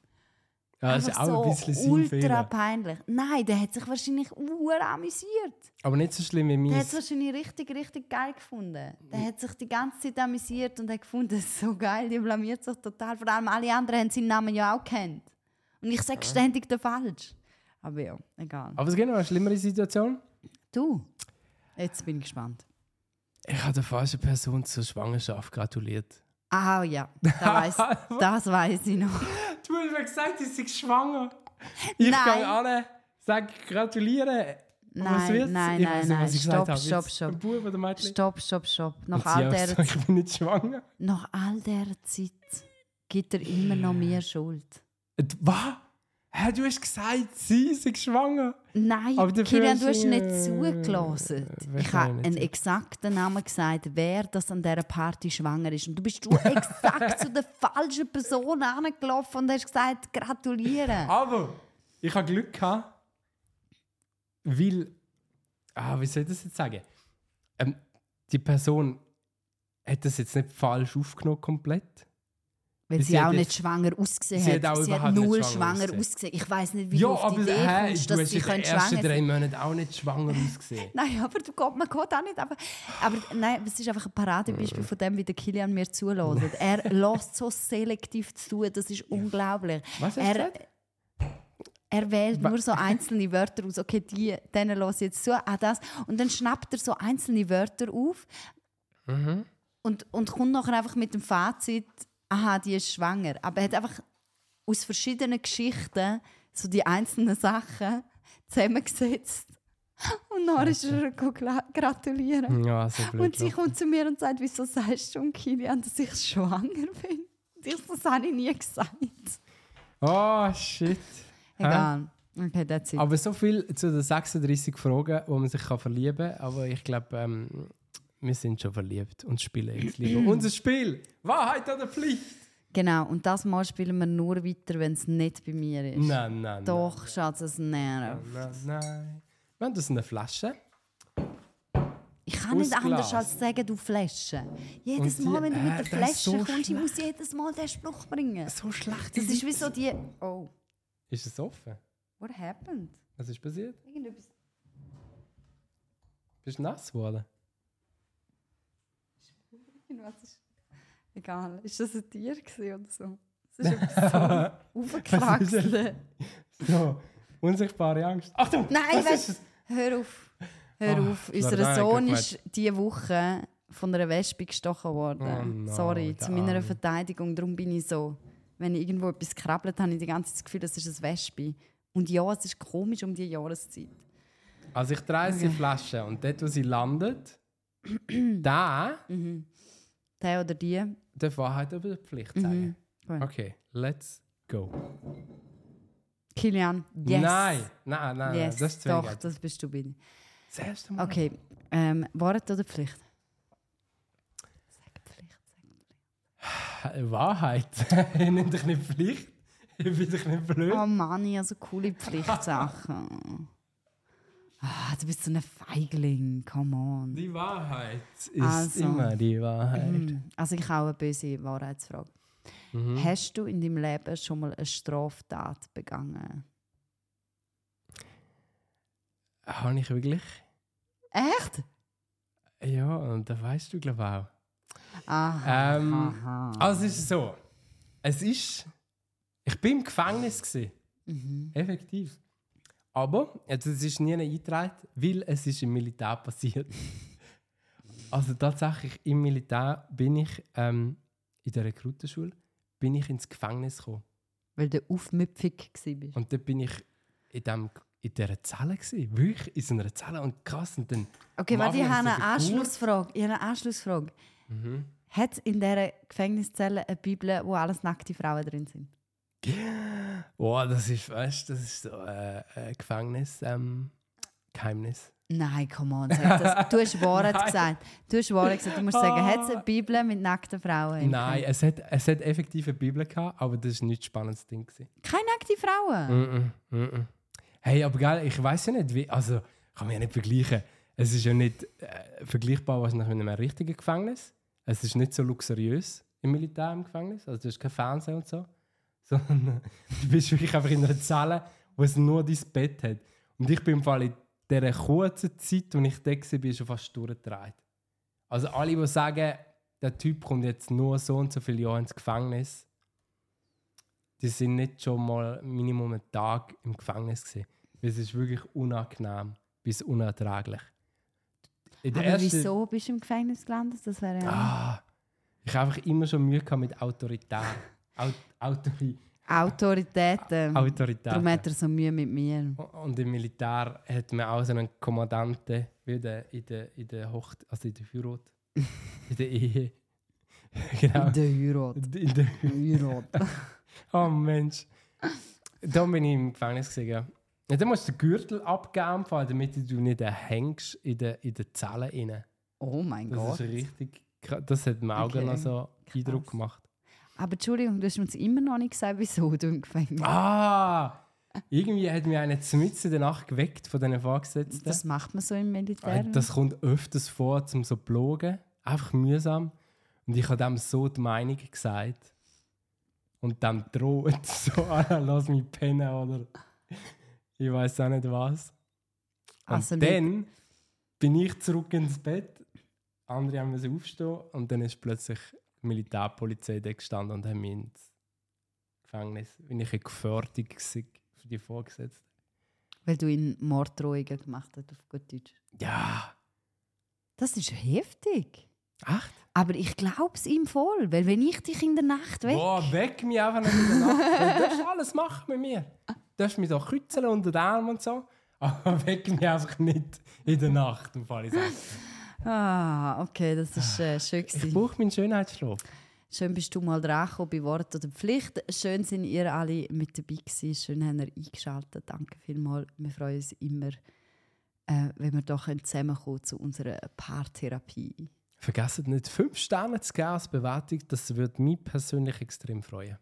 Ja, das ist auch ein so bisschen sein ultra Fehler. peinlich. Nein, der hat sich wahrscheinlich ur amüsiert. Aber nicht so schlimm wie Der hat es wahrscheinlich richtig, richtig geil gefunden. Der hat sich die ganze Zeit amüsiert und hat gefunden, das ist so geil, die blamiert sich total. Vor allem alle anderen haben seinen Namen ja auch kennt. Und ich sage ständig den falsch. Aber ja, egal. Aber es gibt noch eine schlimmere Situation. Du, jetzt bin ich gespannt. Ich habe der falschen Person zur Schwangerschaft gratuliert. Ah ja, das weiss, das weiß ich noch. Du hast mir gesagt, ich sei schwanger. Ich Nein. gehe an, sage gratulieren. Was Nein, wird's? nein, ich nein, nicht, was nein. Stopp, stopp, stopp. Bub oder Mädchen? Stopp, stopp, stopp. Nach all, der, so, ich bin nicht schwanger. nach all dieser Zeit gibt er immer noch mehr Schuld. Und Was? Hä, du hast gesagt, sie ist schwanger. Nein, Aber Kilian, du hast nicht äh, zugelassen. wer Ich habe einen exakten Namen gesagt, wer das an dieser Party schwanger ist. Und du bist du exakt zu der falschen Person angelaufen und hast gesagt, gratulieren. Aber ich habe Glück gehabt, weil. Ah, wie soll ich das jetzt sagen? Ähm, die Person hat das jetzt nicht falsch aufgenommen komplett. Weil sie sie, auch nicht schwanger ausgesehen sie hat. hat auch sie hat null schwanger ausgesehen. Ich weiß nicht, wie ja, du auf die aber Idee hä, kommst, dass sie können ersten schwanger drei sein Monaten auch nicht schwanger ausgesehen. Nein, aber du man geht auch nicht. Aber, aber nein, es ist einfach ein Paradebeispiel von dem, wie der Kilian mir zulässt. Er lässt so selektiv zu, das ist unglaublich. Was hast er, er wählt nur so einzelne Wörter aus. Okay, die, denen lasse ich jetzt zu, auch das. Und dann schnappt er so einzelne Wörter auf Mhm. und, und kommt nachher einfach mit dem Fazit, aha, die ist schwanger. Aber er hat einfach aus verschiedenen Geschichten so die einzelnen Sachen zusammengesetzt. Und dann ist er gratulieren. Ja, so blöd. Und sie kommt zu mir und sagt, wieso sagst du, Kilian, dass ich schwanger bin? Ich, das habe ich nie gesagt. Oh, shit. Egal. Okay, that's it. Aber so viel zu den 36 Fragen, wo man sich kann verlieben kann. Aber ich glaube, ähm, wir sind schon verliebt und spielen jetzt lieber unser Spiel. Wahrheit oder Pflicht? Genau, und das Mal spielen wir nur weiter, wenn es nicht bei mir ist. Nein, nein, Doch, Schatz, es nervt. nein. Nein, nein. Wir haben das in einer Flasche. Ich kann nicht anders als sagen, du Flasche. Jedes die- Mal, wenn du äh, mit der ist Flasche so kommst, ich muss jedes Mal den Spruch bringen. So schlecht. Das ist wie so die... Oh, Ist es offen? what happened? Was ist passiert? Irgendetwas... Bist du nass geworden? Irgendwas ist... Egal, ist das ein Tier oder so? Es ist etwas so aufgekraxelt. So, unsichtbare Angst. Achtung! Nein, was weißt? Hör auf. Hör Ah, auf. Unser Sohn ist diese Woche von einer Wespe gestochen worden. Oh no, Sorry, zu meiner. Verteidigung. Darum bin ich so. Wenn ich irgendwo etwas krabbelt, habe ich die ganze Zeit das Gefühl, das ist ein Wespe. Und ja, es ist komisch um die Jahreszeit. Also ich drehe sie Flasche und dort, wo sie landet, da Der oder die. darf Wahrheit oder Pflicht sagen. Gut. Okay, let's go. Kilian, yes. Nein, nein, nein, Yes, das ist doch, zwingend. das bist du bitte. Das erste Mal. Okay, ähm, Wahrheit oder Pflicht? Sag Pflicht, sag Pflicht. Wahrheit. Nimm dich nicht Pflicht. Ich bin dich nicht blöd. Oh Mann, ich habe so coole Pflichtsachen. Ah, du bist so ein Feigling, come on. Die Wahrheit ist Also. immer die Wahrheit. Hm, Also ich habe eine böse Wahrheitsfrage. Mhm. Hast du in deinem Leben schon mal eine Straftat begangen? Habe ich wirklich? Echt? Ja, und das weißt du, glaube ich, auch. Aha. Ähm, aha. Also es ist so. Es ist. Ich bin im Gefängnis gewesen. Mhm. Effektiv. Aber jetzt, es ist nie eingetragen, weil es ist im Militär passiert. also tatsächlich im Militär bin ich ähm, in der Rekrutenschule bin ich ins Gefängnis gekommen. Weil du aufmüpfig warst. Und dort bin ich in, dem, in dieser Zelle gewesen. Wirklich in so einer Zelle und krass. Und dann, Okay, warte, ich habe eine Anschlussfrage. Ich habe eine Anschlussfrage. Mhm. Hat es in dieser Gefängniszelle eine Bibel, wo alles nackte Frauen drin sind? Boah, das ist, weißt, das ist so äh, ein Gefängnis, ähm, Geheimnis. Nein, come on. Sag das. Du hast Wahrheit gesagt. Du hast Wahrheit gesagt. Du musst sagen, hat es eine Bibel mit nackten Frauen? Nein, es hat, es hat effektiv eine Bibel gehabt, aber das war nicht ein spannendes Ding. Gewesen. Keine nackte Frauen? Mm -mm, mm -mm. Hey, aber geil, ich weiß ja nicht, wie. Also, kann man ja nicht vergleichen. Es ist ja nicht äh, vergleichbar was nach einem richtigen Gefängnis. Es ist nicht so luxuriös im Militär im Gefängnis. Also, du hast kein Fernsehen und so. Sondern du bist wirklich einfach in einer Zelle, wo es nur dein Bett hat. Und ich bin im Fall in dieser kurzen Zeit, als ich da war, bin schon fast durchgedreht. Also, alle, die sagen, der Typ kommt jetzt nur so und so viele Jahre ins Gefängnis, die sind nicht schon mal Minimum einen Tag im Gefängnis gewesen. Es ist wirklich unangenehm bis unerträglich. Aber ersten- wieso bist du im Gefängnis gelandet? Das wäre ja... Ah, ich habe einfach immer schon Mühe gehabt mit Autorität. Aut Autori Autoritäten. Autorität. Darum hat er so Mühe mit mir. Und im Militär hat man auch so einen Kommandanten wie der, in der, in der Hocht also in der Heirat. in der Ehe. genau. In der Heirat. In der Heirat. Oh Mensch. Da bin ich im Gefängnis gesehen. Ja. Dann musst du den Gürtel abgeben, damit du nicht hängst in den, in den Zellen rein. Oh mein Das Gott. ist richtig. Das hat mir auch Okay. noch so Eindruck gemacht. Aber Entschuldigung, du hast uns immer noch nicht gesagt, wieso du im Gefängnis Ah! Irgendwie hat mich einer mitten in der Nacht geweckt von diesen Vorgesetzten. Das macht man so im Militär. Äh, Das kommt öfters vor, zum so blogen. Einfach mühsam. Und ich habe dem so die Meinung gesagt. Und dann droht so, lass mich pennen oder ich weiß auch nicht was. Und Also dann bin ich zurück ins Bett. Andere haben aufstehen und dann ist plötzlich Militärpolizei da gestanden und haben mich ins Gefängnis, bin ich gewesen für die Vorgesetzten. Weil du ihn Morddrohungen gemacht hast, auf gut Deutsch. Ja, Das ist heftig. echt? Aber ich glaube es ihm voll, weil wenn ich dich in der Nacht weg... Boah, weck mich einfach nicht in der Nacht. Du darfst alles machen mit mir. Du darfst mich so kreuzeln unter den Arm und so. Aber weck mich einfach nicht in der Nacht, im Fall ich sage. Ah, okay, das ist äh, schön. Ich gewesen. brauche meinen Schönheitsschlaf. Schön bist du mal dran bei Wort oder Pflicht. Schön sind ihr alle mit dabei gewesen. Schön haben ihr eingeschaltet. Danke vielmals. Wir freuen uns immer, äh, wenn wir doch zusammenkommen zu unserer Paartherapie. Vergesst nicht, 5 Sterne zu geben als Bewertung. Das würde mich persönlich extrem freuen.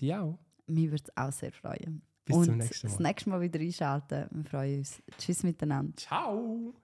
Die auch. Mich würde es auch sehr freuen. Bis Und zum nächsten das Mal. nächste Mal wieder einschalten. Wir freuen uns. Tschüss miteinander. Ciao.